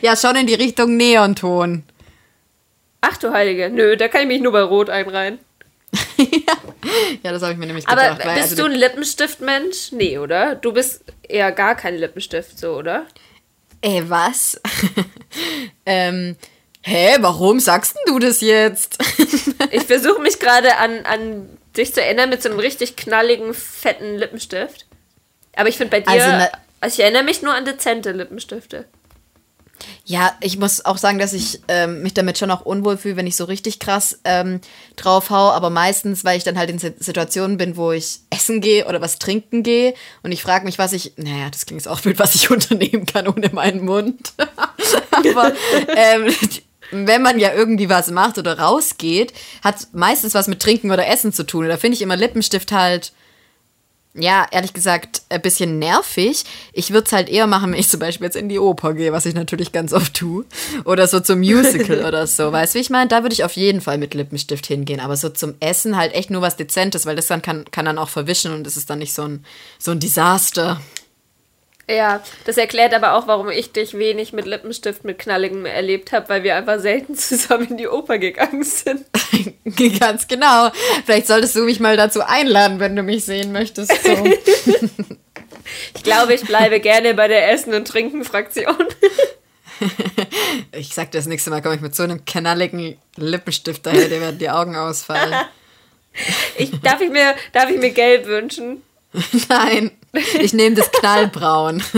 Ja, schon in die Richtung Neonton. Ach du Heilige. Nö, da kann ich mich nur bei Rot einreihen. Ja, das habe ich mir nämlich Aber gedacht. weil, bist also du ein Lippenstiftmensch? Nee, oder? Du bist eher gar kein Lippenstift, so, oder? Ey, was? ähm, hä, warum sagst denn du das jetzt? Ich versuche mich gerade an, an dich zu erinnern mit so einem richtig knalligen, fetten Lippenstift. Aber ich finde bei dir, Also, also ich erinnere mich nur an dezente Lippenstifte. Ja, ich muss auch sagen, dass ich ähm, mich damit schon auch unwohl fühle, wenn ich so richtig krass ähm, drauf hau. Aber meistens, weil ich dann halt in Si- Situationen bin, wo ich essen gehe oder was trinken gehe. Und ich frage mich, was ich. Naja, das klingt jetzt auch blöd, was ich unternehmen kann ohne meinen Mund. aber ähm, wenn man ja irgendwie was macht oder rausgeht, hat meistens was mit Trinken oder Essen zu tun. Und da finde ich immer Lippenstift halt ja, ehrlich gesagt, ein bisschen nervig. Ich würde es halt eher machen, wenn ich zum Beispiel jetzt in die Oper gehe, was ich natürlich ganz oft tue. Oder so zum Musical oder so. Weißt du, wie ich meine? Da würde ich auf jeden Fall mit Lippenstift hingehen. Aber so zum Essen halt echt nur was Dezentes, weil das dann kann, kann dann auch verwischen und es ist dann nicht so ein, so ein Desaster. Ja, das erklärt aber auch, warum ich dich wenig mit Lippenstift mit knalligem erlebt habe, weil wir einfach selten zusammen in die Oper gegangen sind. Ganz genau. Vielleicht solltest du mich mal dazu einladen, wenn du mich sehen möchtest. So. Ich glaube, ich bleibe gerne bei der Essen- und Trinken-Fraktion. Ich sag dir das nächste Mal, komme ich mit so einem knalligen Lippenstift daher, dir werden die Augen ausfallen. Ich, darf, ich mir, darf ich mir gelb wünschen? Nein, ich nehme das Knallbraun.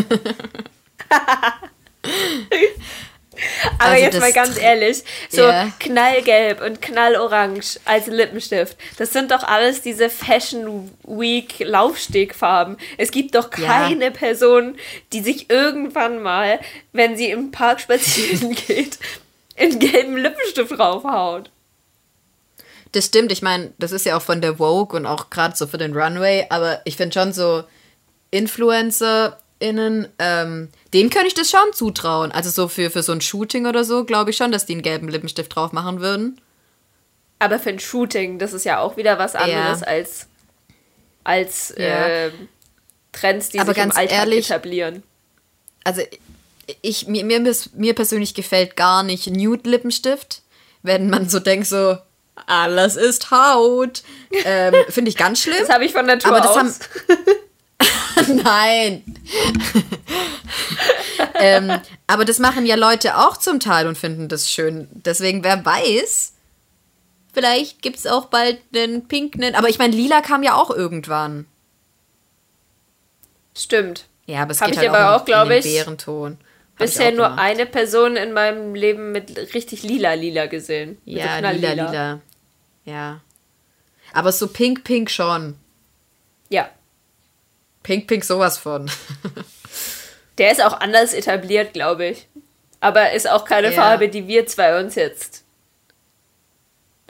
Aber Also jetzt mal ganz ehrlich, so Ja. knallgelb und knallorange als Lippenstift, das sind doch alles diese Fashion Week Laufstegfarben. Es gibt doch Ja. keine Person, die sich irgendwann mal, wenn sie im Park spazieren geht, in gelben Lippenstift draufhaut. Das stimmt, ich meine, das ist ja auch von der Vogue und auch gerade so für den Runway, aber ich finde schon so InfluencerInnen, ähm, denen könnte ich das schon zutrauen. Also so für, für so ein Shooting oder so, glaube ich schon, dass die einen gelben Lippenstift drauf machen würden. Aber für ein Shooting, das ist ja auch wieder was anderes Ja. als, als Ja. ähm, Trends, die Aber sich im ganz Alltag ehrlich, etablieren. Also ich, mir, mir, mir persönlich gefällt gar nicht Nude-Lippenstift, wenn man so denkt, so, alles ist Haut. Ähm, finde ich ganz schlimm. Das habe ich von Natur Aber das aus. haben- Nein. ähm, aber das machen ja Leute auch zum Teil und finden das schön. Deswegen, wer weiß, vielleicht gibt es auch bald einen pinken. Aber ich meine, lila kam ja auch irgendwann. Stimmt. Ja, aber es Hab geht ich halt aber auch, auch, glaub in den ich, Bärenton. Hab Bisher nur gemacht. eine Person in meinem Leben mit richtig lila lila gesehen. Ja, lila, lila. Ja. Aber so pink, pink schon. Pink, pink sowas von. Der ist auch anders etabliert, glaube ich. Aber ist auch keine Ja. Farbe, die wir zwei uns jetzt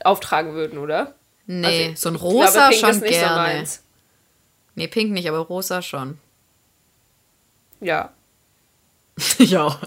auftragen würden, oder? Nee, Also, so ein rosa glaube, schon so gerne. meins. nee, pink nicht, aber rosa schon. Ja. ja.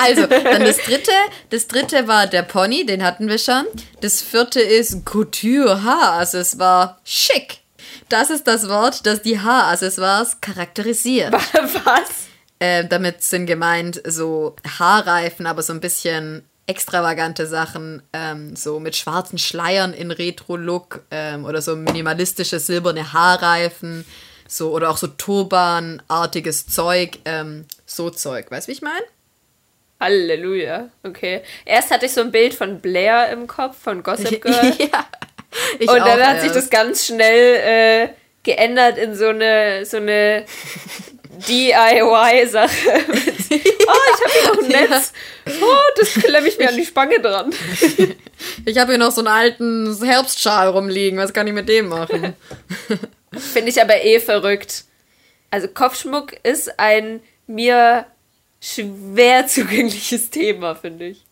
Also, dann das dritte. Das dritte war der Pony, den hatten wir schon. Das vierte ist Couture, Haaraccessoire. Schick. Das ist das Wort, das die Haaraccessoires charakterisiert. Was? Ähm, damit sind gemeint so Haarreifen, aber so ein bisschen extravagante Sachen, ähm, so mit schwarzen Schleiern in Retro-Look ähm, oder so minimalistische silberne Haarreifen, so oder auch so Turbanartiges Zeug, ähm, so Zeug. Weißt du, wie ich meine? Halleluja. Okay. Erst hatte ich so ein Bild von Blair im Kopf, von Gossip Girl. ja. Ich Und dann auch hat sich erst. das ganz schnell äh, geändert in so eine, so eine DIY-Sache. oh, ich habe hier noch ein Netz. Oh, das klemme ich mir an die Spange dran. Ich habe hier noch so einen alten Herbstschal rumliegen. Was kann ich mit dem machen? Finde ich aber eh verrückt. Also Kopfschmuck ist ein mir schwer zugängliches Thema, finde ich.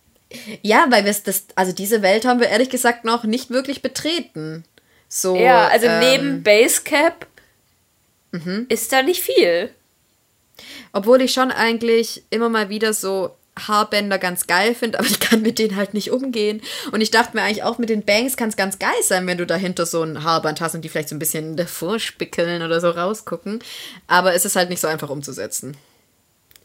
Ja, weil wir es das, also diese Welt haben wir ehrlich gesagt noch nicht wirklich betreten. So, Ja, also ähm, neben Basecap ist da nicht viel. Obwohl ich schon eigentlich immer mal wieder so Haarbänder ganz geil finde, aber ich kann mit denen halt nicht umgehen. Und ich dachte mir eigentlich auch, mit den Bangs kann es ganz geil sein, wenn du dahinter so ein Haarband hast und die vielleicht so ein bisschen davor spickeln oder so rausgucken. Aber es ist halt nicht so einfach umzusetzen.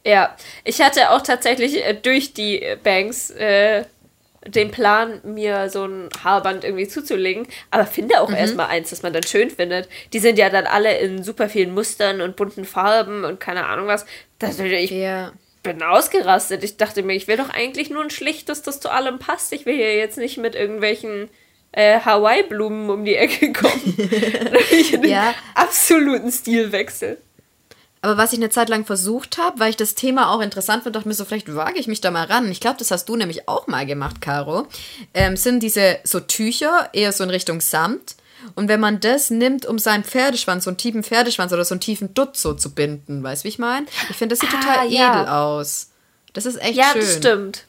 Ja, ich hatte auch tatsächlich äh, durch die äh, Banks äh, den Plan, mir so ein Haarband irgendwie zuzulegen, aber finde Mhm. auch erstmal eins, das man dann schön findet. Die sind ja dann alle in super vielen Mustern und bunten Farben und keine Ahnung was. Das, ich Ja. bin ausgerastet. Ich dachte mir, ich will doch eigentlich nur ein schlichtes, das zu allem passt. Ich will hier jetzt nicht mit irgendwelchen äh, Hawaii-Blumen um die Ecke kommen. Ja. absoluten Stilwechsel. Aber was ich eine Zeit lang versucht habe, weil ich das Thema auch interessant fand, dachte mir so, vielleicht wage ich mich da mal ran. Ich glaube, das hast du nämlich auch mal gemacht, Caro. Ähm, sind diese so Tücher, eher so in Richtung Samt. Und wenn man das nimmt, um seinen Pferdeschwanz, so einen tiefen Pferdeschwanz oder so einen tiefen Dutt so zu binden, weißt du, wie ich meine? Ich finde, das sieht Ah, total ja. edel aus. Das ist echt Ja, schön. das stimmt.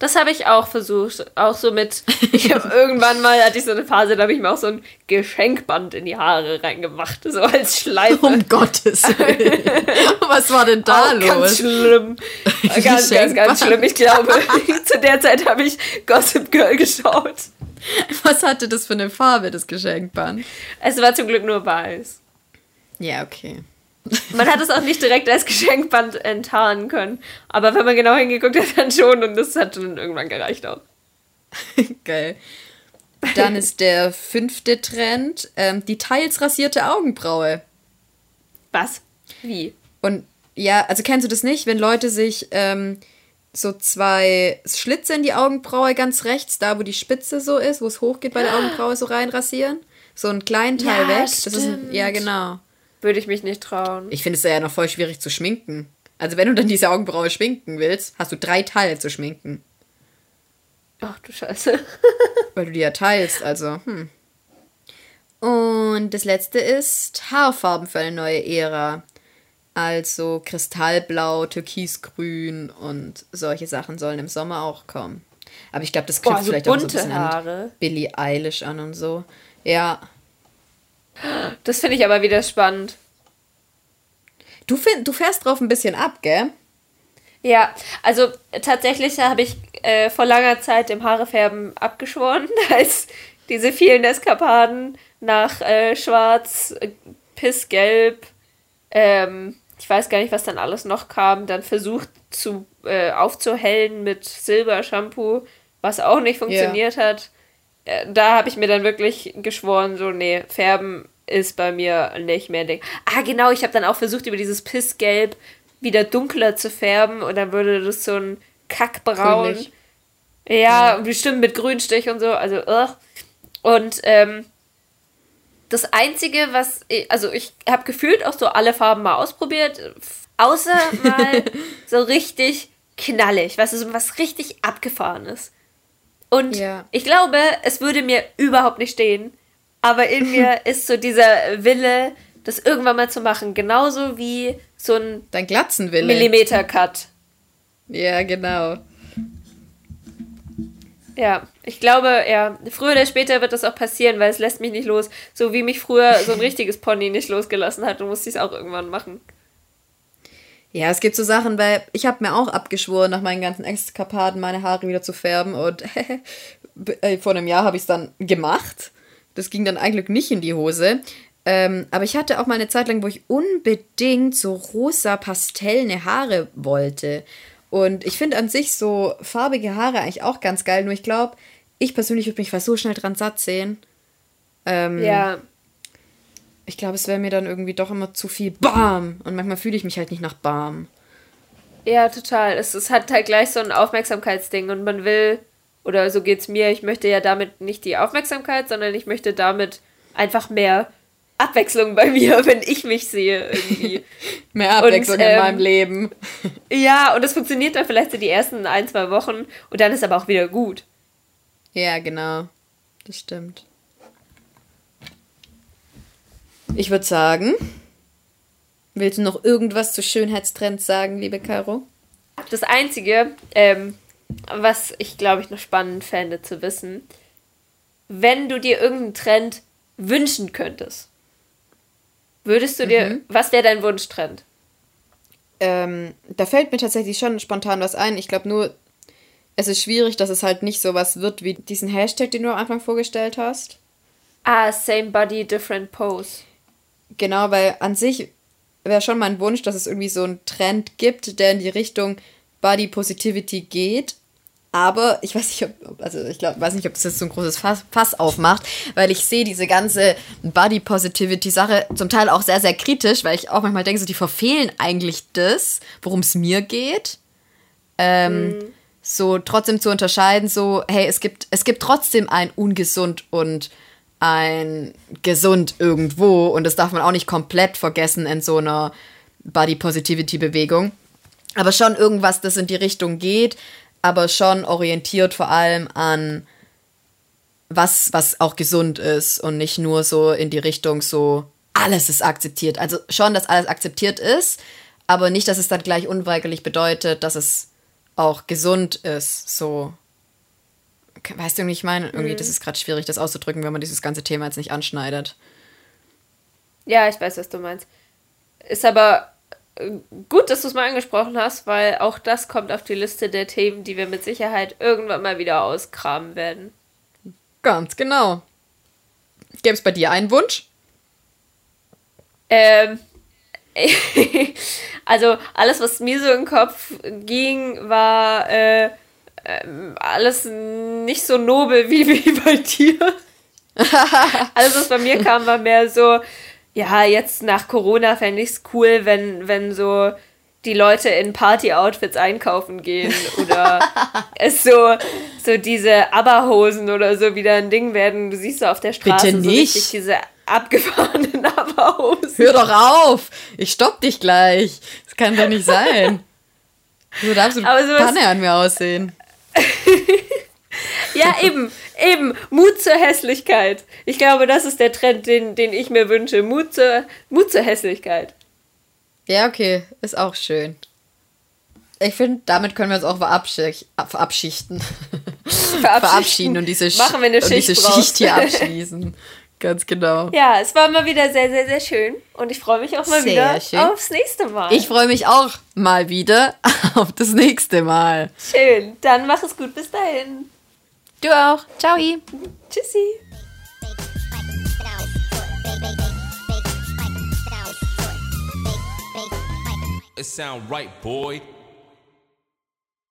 Das habe ich auch versucht. Auch so mit. Ich habe irgendwann mal hatte ich so eine Phase, da habe ich mir auch so ein Geschenkband in die Haare reingemacht, so als Schleife. Um Gottes Willen. Was war denn da Auch los? Ganz schlimm. Ganz, ganz, ganz schlimm. Ich glaube, zu der Zeit habe ich Gossip Girl geschaut. Was hatte das für eine Farbe, das Geschenkband? Es war zum Glück nur weiß. Ja, okay. Man hat es auch nicht direkt als Geschenkband enttarnen können. Aber wenn man genau hingeguckt hat, dann schon. Und das hat dann irgendwann gereicht auch. Geil. Dann ist der fünfte Trend ähm, die teils rasierte Augenbraue. Was? Wie? Und ja, also kennst du das nicht, wenn Leute sich ähm, so zwei Schlitze in die Augenbraue ganz rechts, da wo die Spitze so ist, wo es hochgeht bei der Augenbraue, so reinrasieren? So einen kleinen Teil Ja, weg. Das ist ein, ja, genau. Würde ich mich nicht trauen. Ich finde es ja noch voll schwierig zu schminken. Also wenn du dann diese Augenbraue schminken willst, hast du drei Teile zu schminken. Ach du Scheiße. Weil du die ja teilst, also, hm. Und das letzte ist Haarfarben für eine neue Ära. Also Kristallblau, Türkisgrün und solche Sachen sollen im Sommer auch kommen. Aber ich glaube, das knüpft Boah, so vielleicht auch so ein bisschen Haare. an Billie Eilish an und so. Ja. Das finde ich aber wieder spannend. Du, find, du fährst drauf ein bisschen ab, gell? Ja, also tatsächlich habe ich äh, vor langer Zeit dem Haarefärben abgeschworen, als diese vielen Eskapaden nach äh, Schwarz, äh, Pissgelb, ähm, ich weiß gar nicht, was dann alles noch kam, dann versucht zu äh, aufzuhellen mit Silbershampoo, was auch nicht funktioniert hat. Äh, da habe ich mir dann wirklich geschworen, so, nee, Färben ist bei mir nicht mehr ein Ding. Ah, genau, ich habe dann auch versucht, über dieses Pissgelb wieder dunkler zu färben und dann würde das so ein Kackbraun. Grünlich. Ja, bestimmt mit Grünstich und so, also, ugh. Und, ähm, das Einzige, was, ich- also ich habe gefühlt auch so alle Farben mal ausprobiert, außer mal so richtig knallig, weißt du, so was richtig abgefahrenes. Und Ja. ich glaube, es würde mir überhaupt nicht stehen, aber in mir ist so dieser Wille, das irgendwann mal zu machen, genauso wie so ein Dein Glatzenwille. Millimeter-Cut. Ja, genau. Ja, ich glaube, ja, früher oder später wird das auch passieren, weil es lässt mich nicht los. So wie mich früher so ein richtiges Pony nicht losgelassen hat, und musste ich es auch irgendwann machen. Ja, es gibt so Sachen, weil ich habe mir auch abgeschworen, nach meinen ganzen Eskapaden meine Haare wieder zu färben und äh, vor einem Jahr habe ich es dann gemacht. Das ging dann eigentlich nicht in die Hose. Ähm, aber ich hatte auch mal eine Zeit lang, wo ich unbedingt so rosa pastellne Haare wollte. Und ich finde an sich so farbige Haare eigentlich auch ganz geil, nur ich glaube, ich persönlich würde mich fast so schnell dran satt sehen. Ähm, Ja, Ich glaube, es wäre mir dann irgendwie doch immer zu viel Bam. Und manchmal fühle ich mich halt nicht nach Bam. ja, total. Es, es hat halt gleich so ein Aufmerksamkeitsding und man will, oder so geht's mir, ich möchte ja damit nicht die Aufmerksamkeit, sondern ich möchte damit einfach mehr Abwechslung bei mir, wenn ich mich sehe irgendwie. Mehr Abwechslung Und, ähm, in meinem Leben. ja, und das funktioniert dann vielleicht so die ersten ein, zwei Wochen und dann ist aber auch wieder gut. Ja, genau. Das stimmt. Ich würde sagen, willst du noch irgendwas zu Schönheitstrends sagen, liebe Caro? Das Einzige, ähm, was ich glaube ich noch spannend fände zu wissen, wenn du dir irgendeinen Trend wünschen könntest, würdest du dir, was wäre dein Wunschtrend? Ähm, da fällt mir tatsächlich schon spontan was ein. Ich glaube nur, es ist schwierig, dass es halt nicht so was wird wie diesen Hashtag, den du am Anfang vorgestellt hast. Ah, same body, different pose. Genau, weil an sich wäre schon mein Wunsch, dass es irgendwie so einen Trend gibt, der in die Richtung Body Positivity geht. Aber ich weiß nicht, ob, also ich glaube, weiß nicht, ob das jetzt so ein großes Fass, Fass aufmacht, weil ich sehe diese ganze Body Positivity Sache zum Teil auch sehr, sehr kritisch, weil ich auch manchmal denke, so, die verfehlen eigentlich das, worum es mir geht. Ähm, so trotzdem zu unterscheiden, so, hey, es gibt, es gibt trotzdem ein ungesund und ein gesund irgendwo und das darf man auch nicht komplett vergessen in so einer Body Positivity Bewegung. Aber schon irgendwas, das in die Richtung geht, aber schon orientiert vor allem an was, was auch gesund ist und nicht nur so in die Richtung so, alles ist akzeptiert. Also schon, dass alles akzeptiert ist, aber nicht, dass es dann gleich unweigerlich bedeutet, dass es auch gesund ist. So. Weißt du, wie ich meine? Irgendwie, das ist gerade schwierig, das auszudrücken, wenn man dieses ganze Thema jetzt nicht anschneidet. Ja, ich weiß, was du meinst. Ist aber äh, gut, dass du es mal angesprochen hast, weil auch das kommt auf die Liste der Themen, die wir mit Sicherheit irgendwann mal wieder auskramen werden. Ganz genau. Gäbe es bei dir einen Wunsch? Ähm, also alles, was mir so im Kopf ging, war äh, ähm, alles nicht so nobel wie, wie bei dir. alles, was bei mir kam, war mehr so, ja, jetzt nach Corona fände ich es cool, wenn, wenn so die Leute in Party-Outfits einkaufen gehen oder es so, so diese Aberhosen oder so wieder ein Ding werden. Du siehst so auf der Straße Bitte so nicht. richtig diese abgefahrenen Aberhosen. Hör doch auf! Ich stopp dich gleich. Das kann doch nicht sein. Du darfst so Aber sowas- Panne an mir aussehen. Ja, eben, eben. Mut zur Hässlichkeit. Ich glaube, das ist der Trend, den, den ich mir wünsche. Mut zur, Mut zur Hässlichkeit. Ja, okay. Ist auch schön. Ich finde, damit können wir uns auch verabschied verabschichten. Verabschieden und diese, Sch- Machen wir eine diese Schicht draus. Schicht hier abschließen. Ganz genau. Ja, es war mal wieder sehr, sehr, sehr schön. Und ich freue mich auch mal Sehr wieder schön. aufs nächste Mal. Ich freue mich auch mal wieder auf das nächste Mal. schön. Dann mach es gut. Bis dahin. Du auch. Ciao. Tschüssi. It sound right, boy.